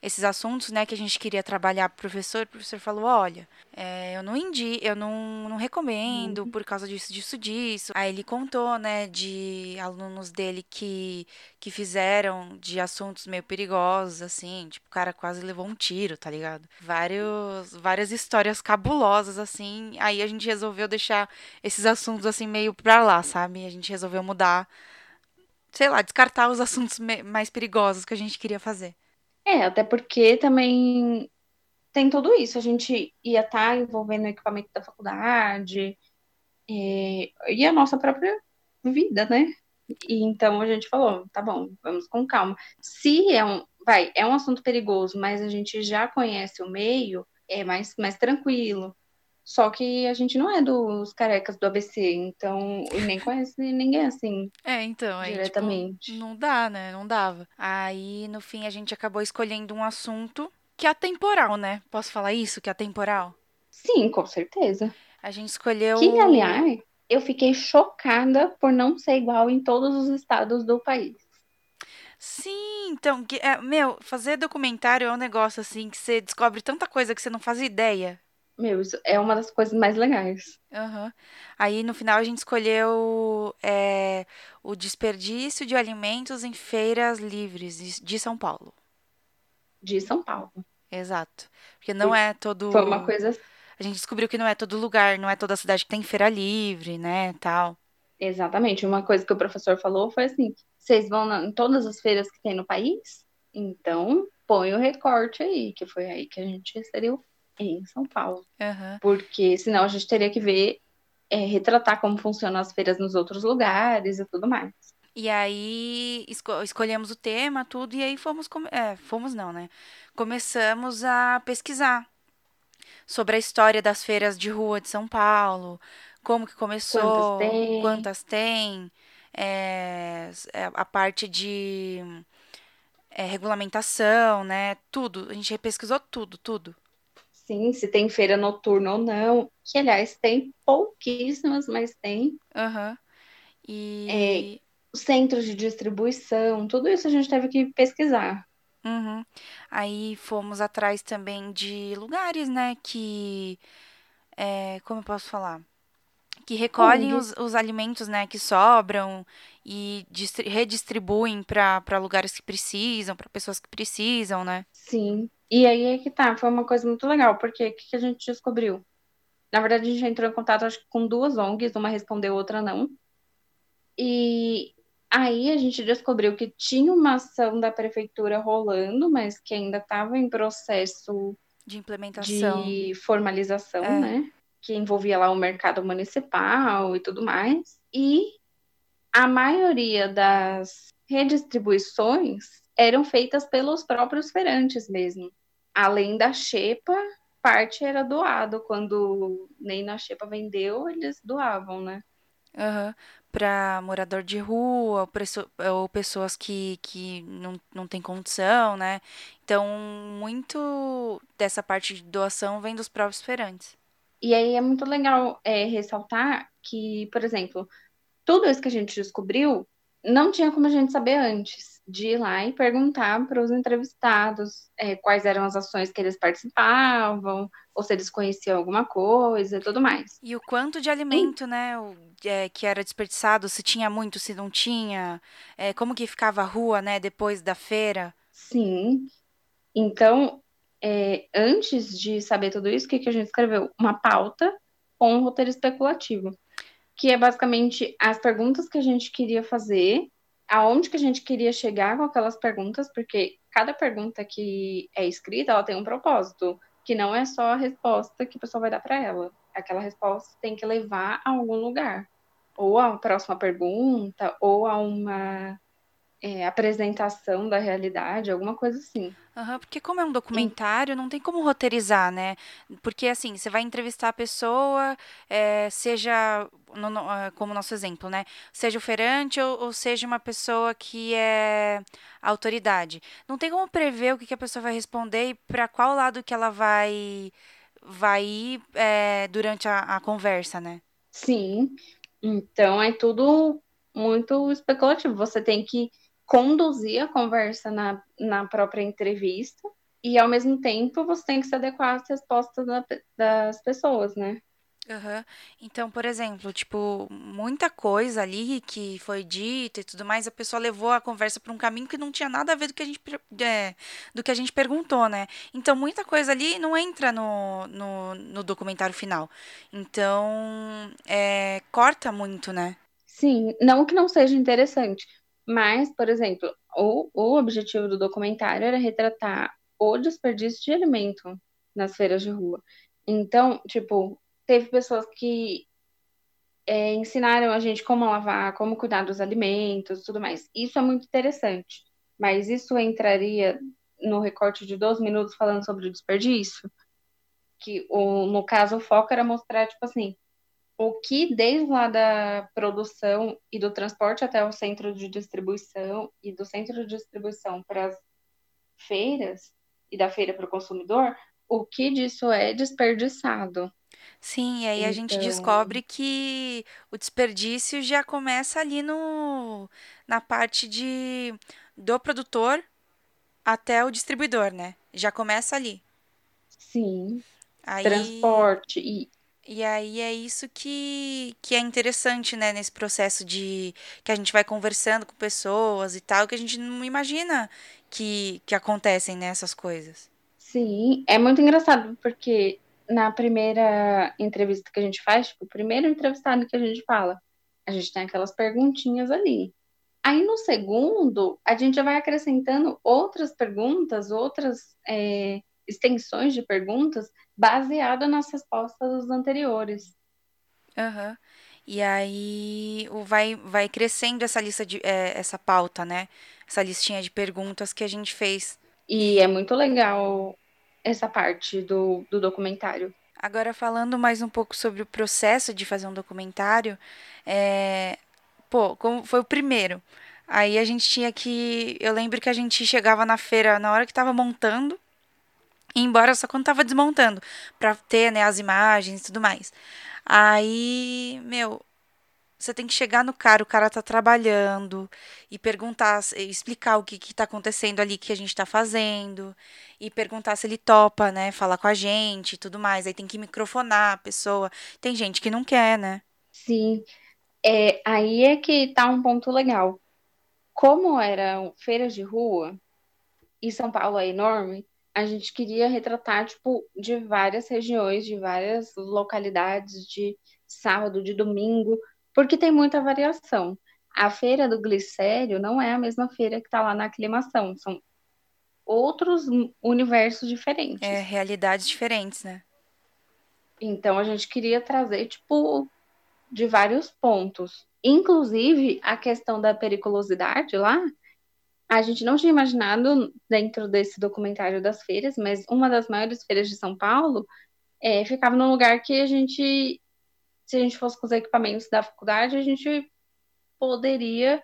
S2: esses assuntos, né, que a gente queria trabalhar pro professor, o professor falou, olha, é, eu não indi, eu não, não recomendo por causa disso, disso, disso. Aí ele contou, né, de alunos dele que, que fizeram de assuntos meio perigosos, assim, tipo, o cara quase levou um tiro, tá ligado? Vários, várias histórias cabulosas, assim. Aí a gente resolveu deixar esses assuntos, assim, meio pra lá, sabe? A gente resolveu mudar, sei lá, descartar os assuntos mais perigosos que a gente queria fazer.
S1: É, até porque também tem tudo isso. A gente ia estar envolvendo o equipamento da faculdade é, e a nossa própria vida, né? E então a gente falou, tá bom, vamos com calma. Se é um, vai, é um assunto perigoso, mas a gente já conhece o meio, é mais, mais tranquilo. Só que a gente não é dos carecas do ABC, então, e nem conhece ninguém assim,
S2: É, então, aí, tipo,
S1: diretamente.
S2: não dá, né? Não dava. Aí, no fim, a gente acabou escolhendo um assunto que é atemporal, né? Posso falar isso? Que é atemporal?
S1: Sim, com certeza.
S2: A gente escolheu.
S1: Que, aliás, eu fiquei chocada por não ser igual em todos os estados do país.
S2: Sim, então, que- é, meu, fazer documentário é um negócio assim que você descobre tanta coisa que você não faz ideia.
S1: Meu, isso é uma das coisas mais legais
S2: Aham. Aí no final a gente escolheu é, o desperdício de alimentos em feiras livres de de São Paulo.
S1: de São Paulo.
S2: Exato. Porque não é todo.
S1: Foi uma coisa
S2: A gente descobriu que não é todo lugar, não é toda cidade que tem feira livre, né, tal.
S1: exatamente, uma coisa que o professor falou foi assim: vocês vão na- em todas as feiras que tem no país? Então, põe o recorte aí, que foi aí que a gente inseriu em São Paulo.
S2: Aham.
S1: Porque senão a gente teria que ver, é, retratar como funcionam as feiras nos outros lugares e tudo mais.
S2: E aí esco- escolhemos o tema, tudo, e aí fomos, é, fomos não, né? Começamos a pesquisar sobre a história das feiras de rua de São Paulo, como que começou,
S1: Quantas tem?
S2: quantas tem, é, é, a parte de é, regulamentação, né? Tudo. A gente pesquisou tudo, tudo.
S1: Sim, se tem feira noturna ou não. Que, aliás, tem pouquíssimas, mas tem.
S2: Uhum. E.
S1: É, centros de distribuição, tudo isso a gente teve que pesquisar.
S2: Uhum. Aí fomos atrás também de lugares, né, que. É, como eu posso falar? Que recolhem os, os alimentos, né, que sobram e redistribuem para lugares que precisam, para pessoas que precisam, né?
S1: Sim. E aí é que tá, foi uma coisa muito legal, porque o que, que a gente descobriu? Na verdade, a gente entrou em contato acho, com duas ONGs, uma respondeu, outra não. E Aí a gente descobriu que tinha uma ação da prefeitura rolando, mas que ainda estava em processo
S2: de implementação,
S1: de formalização, é. né? Que envolvia lá o mercado municipal e tudo mais. E a maioria das redistribuições eram feitas pelos próprios feirantes mesmo. Além da xepa, parte era doado. Quando nem na xepa vendeu, eles doavam, né?
S2: Uhum para morador de rua ou pessoas que, que não, não têm condição, né? Então, muito dessa parte de doação vem dos próprios feirantes.
S1: E aí é muito legal é, ressaltar que, por exemplo, tudo isso que a gente descobriu não tinha como a gente saber antes de ir lá e perguntar para os entrevistados é, quais eram as ações que eles participavam, ou se eles conheciam alguma coisa e tudo mais.
S2: E o quanto de alimento, e... né, o, é, que era desperdiçado, se tinha muito, se não tinha, é, como que ficava a rua, né, depois da feira.
S1: Sim. Então, é, antes de saber tudo isso, o que, que a gente escreveu? Uma pauta com um roteiro especulativo que é basicamente as perguntas que a gente queria fazer, aonde que a gente queria chegar com aquelas perguntas, porque cada pergunta que é escrita, ela tem um propósito, que não é só a resposta que a pessoa vai dar para ela. Aquela resposta tem que levar a algum lugar, ou a próxima pergunta, ou a uma é, apresentação da realidade, alguma coisa assim.
S2: Uhum, porque como é um documentário, não tem como roteirizar, né? Porque assim, você vai entrevistar a pessoa, é, seja, no, no, ah, como nosso exemplo, né? Seja o feirante ou, ou, seja uma pessoa que é autoridade. Não tem como prever o que, que a pessoa vai responder e para qual lado que ela vai, vai ir é, durante a, a conversa, né?
S1: Sim. Então é tudo muito especulativo. Você tem que conduzir a conversa na, na própria entrevista e, ao mesmo tempo, você tem que se adequar às respostas da, das pessoas, né?
S2: Uhum. Então, por exemplo, tipo, muita coisa ali que foi dita e tudo mais, a pessoa levou a conversa para um caminho que não tinha nada a ver do que a gente, é, do que a gente perguntou, né? Então, muita coisa ali não entra no, no, no documentário final. Então, é, corta muito, né?
S1: Sim, não que não seja interessante, mas, por exemplo, o, o objetivo do documentário era retratar o desperdício de alimento nas feiras de rua. Então, tipo, teve pessoas que é, ensinaram a gente como lavar, como cuidar dos alimentos, tudo mais. Isso é muito interessante. Mas isso entraria no recorte de 12 minutos falando sobre o desperdício? Que, o, no caso, o foco era mostrar, tipo assim, o que desde lá da produção e do transporte até o centro de distribuição e do centro de distribuição para as feiras e da feira para o consumidor, o que disso é desperdiçado.
S2: Sim, e aí então... a gente então descobre que o desperdício já começa ali no na parte de do produtor até o distribuidor, né? Já começa ali.
S1: Sim. Aí... Transporte e
S2: e aí é isso que, que é interessante, né, nesse processo de que a gente vai conversando com pessoas e tal, que a gente não imagina que, que acontecem nessas né, coisas.
S1: Sim, é muito engraçado, porque na primeira entrevista que a gente faz, tipo, o primeiro entrevistado que a gente fala, a gente tem aquelas perguntinhas ali. Aí no segundo, a gente já vai acrescentando outras perguntas, outras é, extensões de perguntas baseada nas respostas dos anteriores.
S2: Uhum. E aí vai, vai crescendo essa lista de é, essa pauta, né? Essa listinha de perguntas que a gente fez.
S1: E é muito legal essa parte do, do documentário.
S2: Agora falando mais um pouco sobre o processo de fazer um documentário, é... pô, como foi o primeiro. Aí a gente tinha que. Eu lembro que a gente chegava na feira na hora que tava montando, embora só quando tava desmontando, pra ter, né, as imagens e tudo mais. Aí, meu, você tem que chegar no cara, o cara tá trabalhando, e perguntar, explicar o que que tá acontecendo ali que a gente tá fazendo, e perguntar se ele topa, né, falar com a gente e tudo mais. Aí tem que microfonar a pessoa. Tem gente que não quer, né?
S1: Sim. É, aí é que tá um ponto legal. Como eram feiras de rua, e São Paulo é enorme, a gente queria retratar, tipo, de várias regiões, de várias localidades, de sábado, de domingo, porque tem muita variação. A feira do glicério não é a mesma feira que está lá na aclimação, são outros universos diferentes.
S2: É, realidades diferentes, né?
S1: Então a gente queria trazer, tipo, de vários pontos. Inclusive, a questão da periculosidade lá, a gente não tinha imaginado dentro desse documentário das feiras, mas uma das maiores feiras de São Paulo é, ficava num lugar que a gente, se a gente fosse com os equipamentos da faculdade, a gente poderia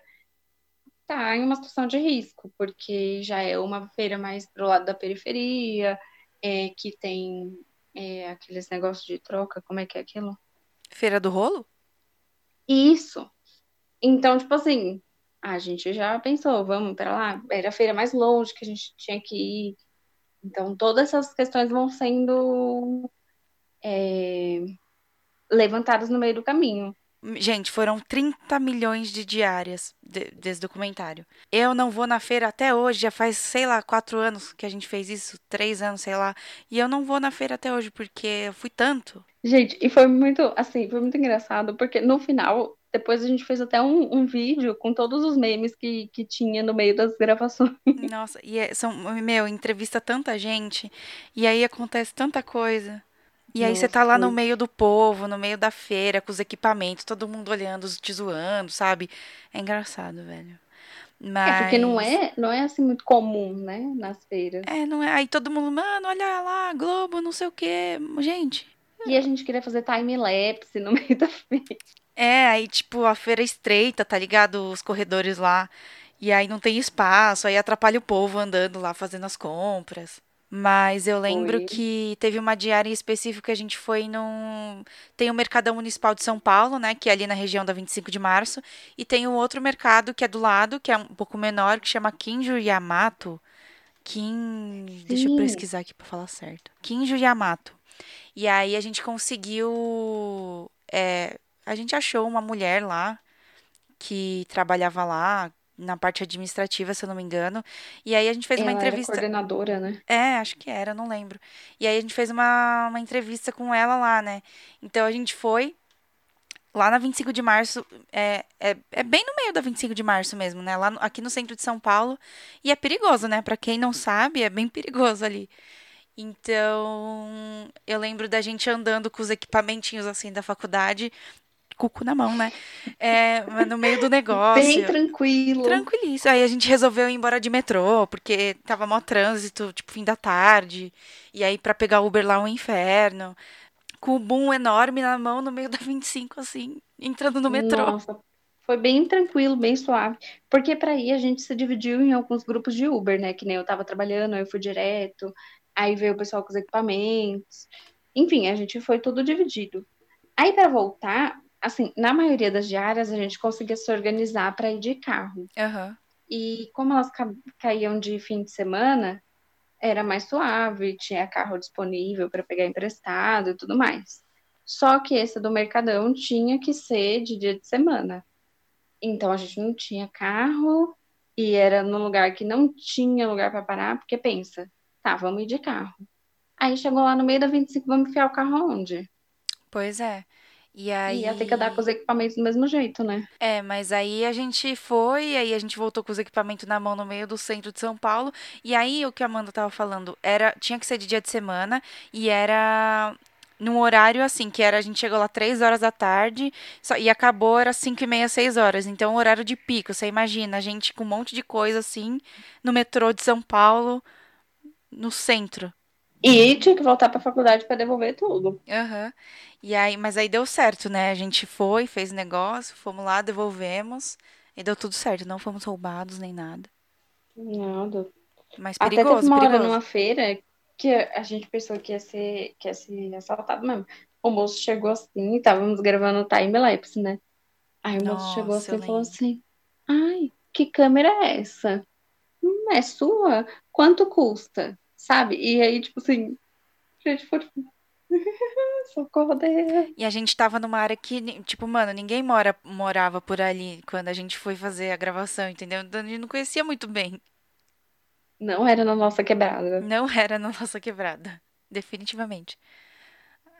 S1: estar em uma situação de risco, porque já é uma feira mais pro lado da periferia, é, que tem é, aqueles negócios de troca, como é que é aquilo?
S2: Feira do rolo?
S1: Isso. Então, tipo assim, a gente já pensou, vamos para lá. Era a feira mais longe que a gente tinha que ir. Então, todas essas questões vão sendo é, levantadas no meio do caminho.
S2: Gente, foram 30 milhões de diárias de, desse documentário. Eu não vou na feira até hoje, já faz, sei lá, quatro anos que a gente fez isso, três anos, sei lá. E eu não vou na feira até hoje, porque eu fui tanto.
S1: Gente, e foi muito, assim, foi muito engraçado, porque no final, depois a gente fez até um, um vídeo com todos os memes que, que tinha no meio das gravações.
S2: Nossa, e é, são, meu, entrevista tanta gente, e aí acontece tanta coisa. E aí você tá lá no meio do povo, no meio da feira, com os equipamentos, todo mundo olhando, te zoando, sabe? É engraçado, velho.
S1: Mas... É porque não é, não é assim muito comum, né, nas feiras.
S2: É, não é. Aí todo mundo, mano, olha lá, Globo, não sei o quê. Gente.
S1: E a gente queria fazer time-lapse no meio da feira.
S2: É, aí tipo, a feira é estreita, tá ligado? Os corredores lá. E aí não tem espaço, aí atrapalha o povo andando lá fazendo as compras. Mas eu lembro que teve uma diária específica que a gente foi num. Tem o Mercadão Municipal de São Paulo, né? Que é ali na região da 25 de março. E tem um outro mercado que é do lado, que é um pouco menor, que chama Kinjo Yamato. Kin. Sim. Deixa eu pesquisar aqui pra falar certo. Kinjo Yamato. E aí a gente conseguiu. É, a gente achou uma mulher lá que trabalhava lá, na parte administrativa, se eu não me engano. E aí a gente fez
S1: Ela
S2: uma entrevista.
S1: Era coordenadora, né?
S2: É, acho que era, não lembro. E aí a gente fez uma, uma entrevista com ela lá, né? Então a gente foi lá na 25 de março, é, é, é bem no meio da 25 de março mesmo, né? Lá no, aqui no centro de São Paulo. E é perigoso, né? Pra quem não sabe, é bem perigoso ali. Então, eu lembro da gente andando com os equipamentinhos assim da faculdade, cuco na mão, né? É, no meio do negócio.
S1: Bem tranquilo.
S2: Tranquilíssimo. Aí a gente resolveu ir embora de metrô, porque tava mó trânsito, tipo, fim da tarde. E aí, para pegar Uber lá, um inferno. Com o boom enorme na mão, no meio da 25, assim, entrando no metrô.
S1: Nossa, foi bem tranquilo, bem suave. Porque para ir a gente se dividiu em alguns grupos de Uber, né? Que nem eu tava trabalhando, eu fui direto. Aí veio o pessoal com os equipamentos. Enfim, a gente foi tudo dividido. Aí para voltar, assim, na maioria das diárias a gente conseguia se organizar para ir de carro.
S2: Uhum.
S1: E como elas ca caíam de fim de semana, era mais suave, tinha carro disponível para pegar emprestado e tudo mais. Só que esse do Mercadão tinha que ser de dia de semana. Então a gente não tinha carro e era num lugar que não tinha lugar para parar, porque pensa, tá, vamos ir de carro. Aí chegou lá no meio da 25, vamos enfiar o carro onde?
S2: Pois é. E aí.
S1: Ia ter que andar com os equipamentos do mesmo jeito, né?
S2: É, mas aí a gente foi, aí a gente voltou com os equipamentos na mão no meio do centro de São Paulo. E aí o que a Amanda tava falando era. Tinha que ser de dia de semana e era num horário assim, que era a gente chegou lá três horas da tarde só, e acabou era cinco e meia, seis horas. Então, horário de pico, você imagina, a gente com um monte de coisa assim, no metrô de São Paulo, no centro.
S1: E tinha que voltar para a faculdade para devolver tudo.
S2: Aham. Uhum. E aí, mas aí deu certo, né? A gente foi, fez negócio, fomos lá, devolvemos. E deu tudo certo, não fomos roubados nem nada.
S1: Nada.
S2: Mas
S1: Até teve
S2: perigoso,
S1: uma hora
S2: perigoso.
S1: numa feira que a gente pensou que ia ser, que ia ser assaltado mesmo. O moço chegou assim, estávamos gravando o time-lapse, né? Aí o moço chegou
S2: Nossa,
S1: assim e falou assim: Ai, que câmera é essa? Hum, é sua? Quanto custa? Sabe? E aí, tipo assim, a gente foi tipo, socorro Deus.
S2: E a gente tava numa área que, tipo, mano, ninguém mora, morava por ali quando a gente foi fazer a gravação, entendeu? Então a gente não conhecia muito bem.
S1: Não era na nossa quebrada.
S2: Não era na nossa quebrada. Definitivamente.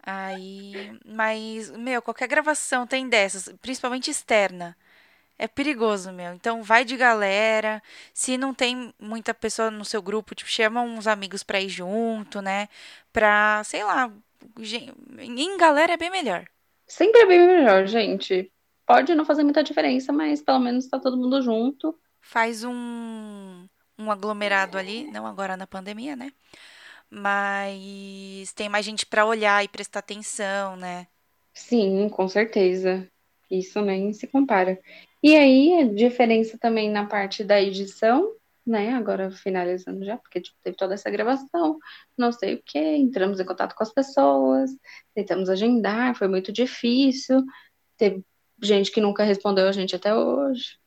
S2: Aí. Mas, meu, qualquer gravação tem dessas, principalmente externa. É perigoso, meu. Então vai de galera. Se não tem muita pessoa no seu grupo, tipo, chama uns amigos pra ir junto, né? Pra, sei lá, em galera é bem melhor.
S1: Sempre é bem melhor, gente. Pode não fazer muita diferença, mas pelo menos tá todo mundo junto.
S2: Faz um um aglomerado ali, não agora na pandemia, né? Mas tem mais gente pra olhar e prestar atenção, né?
S1: Sim, com certeza. Isso nem se compara. E aí, a diferença também na parte da edição, né? Agora finalizando já, porque tipo, teve toda essa gravação, não sei o quê, entramos em contato com as pessoas, tentamos agendar, foi muito difícil. Teve gente que nunca respondeu a gente até hoje.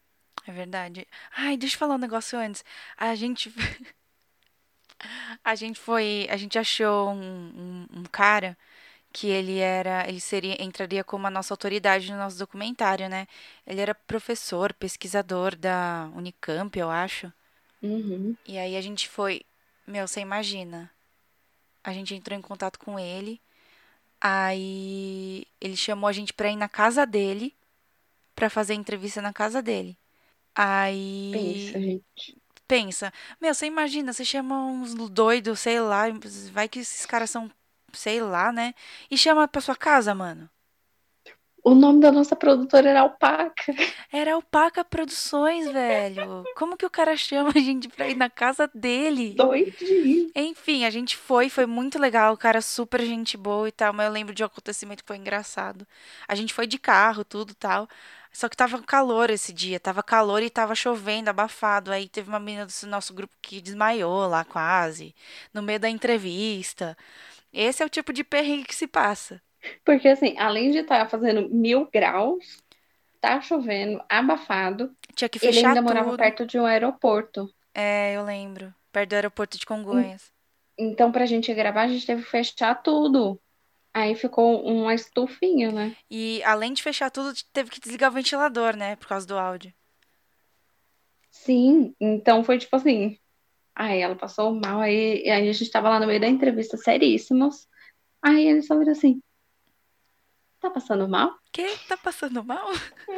S2: É verdade. Ai, deixa eu falar um negócio antes. A gente A gente foi, a gente achou um, um, um cara que ele era, ele seria, entraria como a nossa autoridade no nosso documentário, né? Ele era professor, pesquisador da Unicamp, eu acho.
S1: Uhum.
S2: E aí a gente foi, meu, você imagina? A gente entrou em contato com ele, aí ele chamou a gente pra ir na casa dele, pra fazer entrevista na casa dele.
S1: Pensa,
S2: Aí
S1: gente.
S2: Pensa, meu, você imagina, você chama uns doidos, sei lá, vai que esses caras são, sei lá, né? E chama pra sua casa, mano.
S1: O nome da nossa produtora era Alpaca.
S2: Era Alpaca Produções, velho. Como que o cara chama a gente pra ir na casa dele?
S1: Doidinho.
S2: Enfim, a gente foi, foi muito legal, o cara super gente boa e tal, mas eu lembro de um acontecimento que foi engraçado. A gente foi de carro, tudo tal. Só que tava calor esse dia, tava calor e tava chovendo, abafado. Aí teve uma menina do nosso grupo que desmaiou lá quase, no meio da entrevista. Esse é o tipo de perrengue que se passa.
S1: Porque assim, além de estar fazendo mil graus, tá chovendo, abafado,
S2: Tinha que
S1: ele
S2: fechar
S1: ainda morava
S2: tudo.
S1: perto de um aeroporto.
S2: É, eu lembro. Perto do aeroporto de Congonhas.
S1: Então, pra gente gravar, a gente teve que fechar tudo. Aí ficou uma estufinha, né?
S2: E além de fechar tudo, teve que desligar o ventilador, né? Por causa do áudio.
S1: Sim, então foi tipo assim. Aí ela passou mal, aí, aí a gente tava lá no meio da entrevista, seríssimos. Aí ele só virou assim: tá passando mal?
S2: Que? Tá passando mal?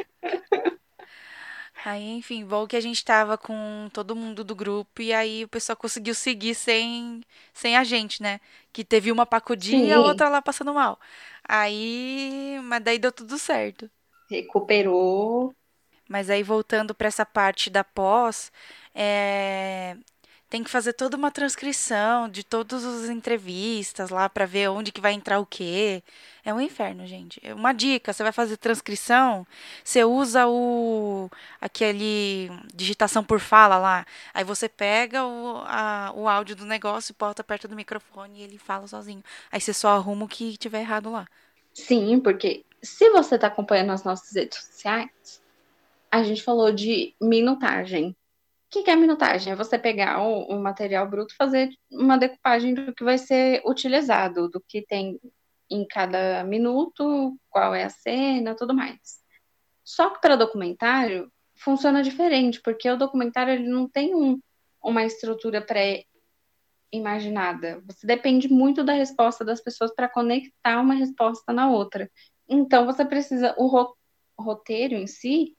S2: Aí, enfim, bom que a gente tava com todo mundo do grupo e aí o pessoal conseguiu seguir sem, sem a gente, né? Que teve uma pacudinha e a
S1: Sim,
S2: outra lá passando mal. Aí, mas daí deu tudo certo.
S1: recuperou.
S2: Mas aí voltando pra essa parte da pós, é, tem que fazer toda uma transcrição de todas as entrevistas lá pra ver onde que vai entrar o quê. É um inferno, gente. É Uma dica, você vai fazer transcrição, você usa o aquele digitação por fala lá. Aí você pega o, a- o áudio do negócio bota perto do microfone e ele fala sozinho. Aí você só arruma o que tiver errado lá.
S1: Sim, porque se você tá acompanhando as nossas redes sociais, a gente falou de minutagem. O que que é minutagem? É você pegar o, o material bruto fazer uma decupagem do que vai ser utilizado, do que tem em cada minuto, qual é a cena, tudo mais. Só que para documentário funciona diferente, porque o documentário ele não tem um, uma estrutura pré-imaginada. Você depende muito da resposta das pessoas para conectar uma resposta na outra. Então você precisa, o ro- roteiro em si,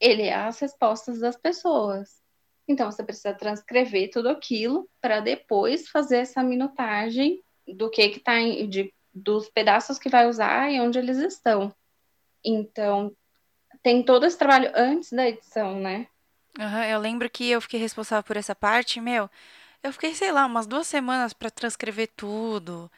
S1: ele é as respostas das pessoas. Então você precisa transcrever tudo aquilo para depois fazer essa minutagem do que que tá em, de, dos pedaços que vai usar e onde eles estão. Então tem todo esse trabalho antes da edição, né?
S2: Aham, eu lembro que eu fiquei responsável por essa parte, meu. Eu fiquei, sei lá, umas duas semanas pra transcrever tudo.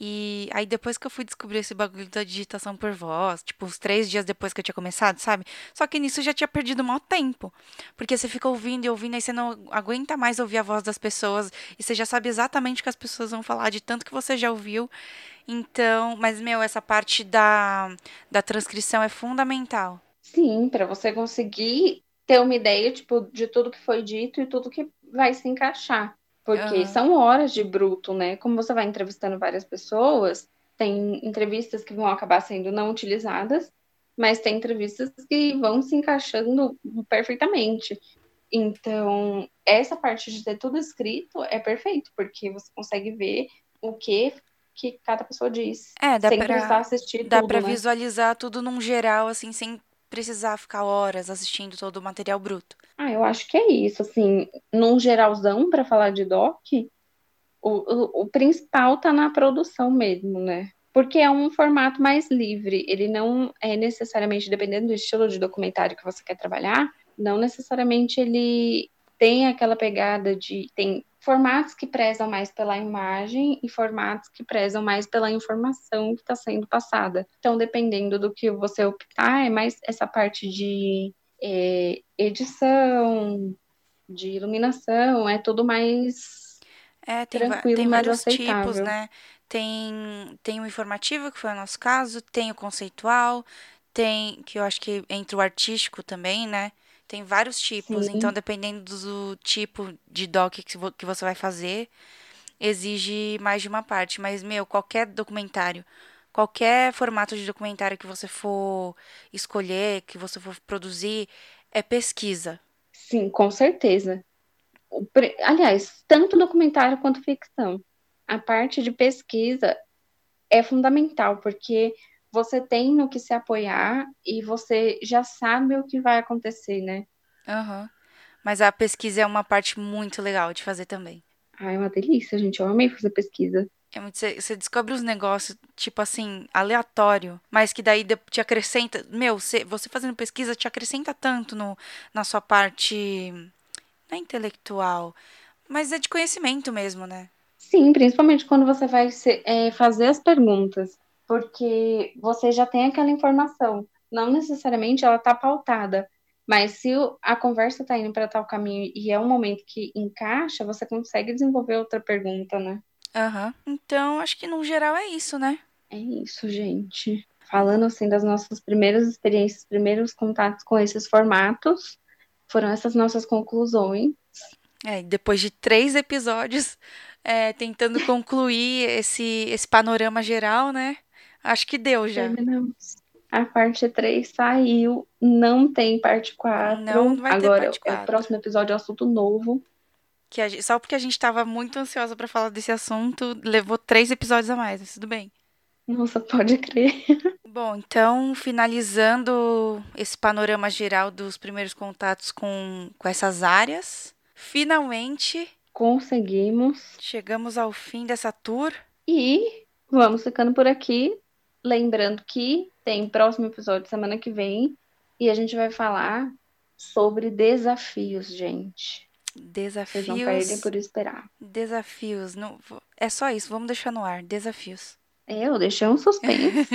S2: E aí depois que eu fui descobrir esse bagulho da digitação por voz, tipo, uns três dias depois que eu tinha começado, sabe? Só que nisso eu já tinha perdido maior tempo. Porque você fica ouvindo e ouvindo, aí você não aguenta mais ouvir a voz das pessoas. E você já sabe exatamente o que as pessoas vão falar, de tanto que você já ouviu. Então, mas, meu, essa parte da, da transcrição é fundamental.
S1: Sim, para você conseguir ter uma ideia, tipo, de tudo que foi dito e tudo que vai se encaixar. Porque uhum. são horas de bruto, né? Como você vai entrevistando várias pessoas, tem entrevistas que vão acabar sendo não utilizadas, mas tem entrevistas que vão se encaixando perfeitamente. Então, essa parte de ter tudo escrito é perfeito, porque você consegue ver o que que cada pessoa diz.
S2: É, dá sem pra, precisar assistir dá tudo, pra né? visualizar tudo num geral, assim, sem precisar ficar horas assistindo todo o material bruto.
S1: Ah, eu acho que é isso, assim, num geralzão, para falar de doc, o, o, o principal tá na produção mesmo, né? Porque é um formato mais livre, ele não é necessariamente, dependendo do estilo de documentário que você quer trabalhar, não necessariamente ele tem aquela pegada de. Tem formatos que prezam mais pela imagem e formatos que prezam mais pela informação que está sendo passada. Então, dependendo do que você optar, é mais essa parte de é, edição, de iluminação, é tudo mais
S2: é, tem, tranquilo, tem mais vários aceitável. tipos, né? Tem, tem o informativo, que foi o nosso caso, tem o conceitual, tem, que eu acho que entra o artístico também, né? Tem vários tipos, Sim. então dependendo do tipo de doc que você vai fazer, exige mais de uma parte. Mas, meu, qualquer documentário qualquer formato de documentário que você for escolher, que você for produzir, é pesquisa.
S1: Sim, com certeza. Aliás, tanto documentário quanto ficção. A parte de pesquisa é fundamental, porque você tem no que se apoiar e você já sabe o que vai acontecer, né?
S2: Aham. Uhum. Mas a pesquisa é uma parte muito legal de fazer também.
S1: Ah, é uma delícia, gente. Eu amei fazer pesquisa.
S2: É muito, você descobre os negócios, tipo assim, aleatório, mas que daí te acrescenta. Meu, você, você fazendo pesquisa te acrescenta tanto no, na sua parte. Não é intelectual, mas é de conhecimento mesmo, né?
S1: Sim, principalmente quando você vai ser, é, fazer as perguntas, porque você já tem aquela informação. Não necessariamente ela está pautada, mas se a conversa está indo para tal caminho e é um momento que encaixa, você consegue desenvolver outra pergunta, né?
S2: Aham. Então, acho que no geral é isso, né?
S1: É isso, gente. Falando assim das nossas primeiras experiências, primeiros contatos com esses formatos, foram essas nossas conclusões.
S2: É, depois de três episódios é, tentando concluir esse, esse panorama geral, né? Acho que deu já.
S1: Terminamos. A parte 3 saiu, não tem parte 4.
S2: Não vai
S1: Agora,
S2: ter parte 4.
S1: o próximo episódio é um assunto novo
S2: que gente, só porque a gente estava muito ansiosa para falar desse assunto, levou três episódios a mais, mas tudo bem.
S1: Nossa, pode crer.
S2: Bom, então, finalizando esse panorama geral dos primeiros contatos com, com essas áreas, finalmente
S1: conseguimos.
S2: Chegamos ao fim dessa tour.
S1: E vamos ficando por aqui. Lembrando que tem próximo episódio semana que vem e a gente vai falar sobre desafios, gente.
S2: Desafios. Vocês
S1: não perdem por esperar.
S2: Desafios. Não, é só isso, vamos deixar no ar. Desafios.
S1: Eu deixei um suspense.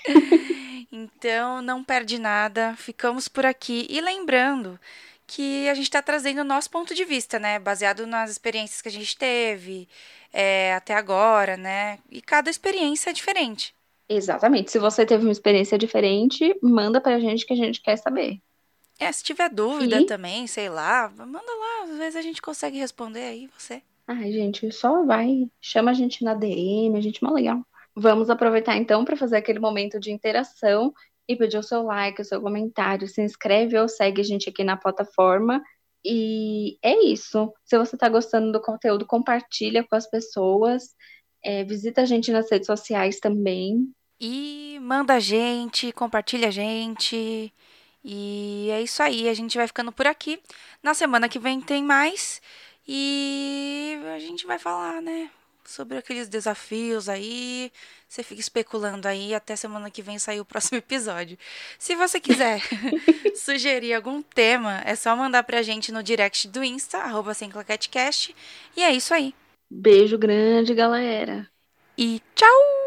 S2: então, não perde nada. Ficamos por aqui. E lembrando que a gente está trazendo o nosso ponto de vista, né? Baseado nas experiências que a gente teve é, até agora, né? E cada experiência é diferente.
S1: Exatamente. Se você teve uma experiência diferente, manda pra gente que a gente quer saber.
S2: É, se tiver dúvida e... também, sei lá, manda lá, às vezes a gente consegue responder aí você.
S1: Ai, gente, só vai, chama a gente na DM, a gente é legal. Vamos aproveitar então para fazer aquele momento de interação e pedir o seu like, o seu comentário, se inscreve ou segue a gente aqui na plataforma. E é isso. Se você está gostando do conteúdo, compartilha com as pessoas. É, visita a gente nas redes sociais também.
S2: E manda a gente, compartilha a gente. E é isso aí, a gente vai ficando por aqui. Na semana que vem tem mais e a gente vai falar, né, sobre aqueles desafios aí. Você fica especulando aí até semana que vem sair o próximo episódio. Se você quiser sugerir algum tema, é só mandar pra gente no direct do Insta, arroba E é isso aí.
S1: Beijo grande, galera.
S2: e tchau!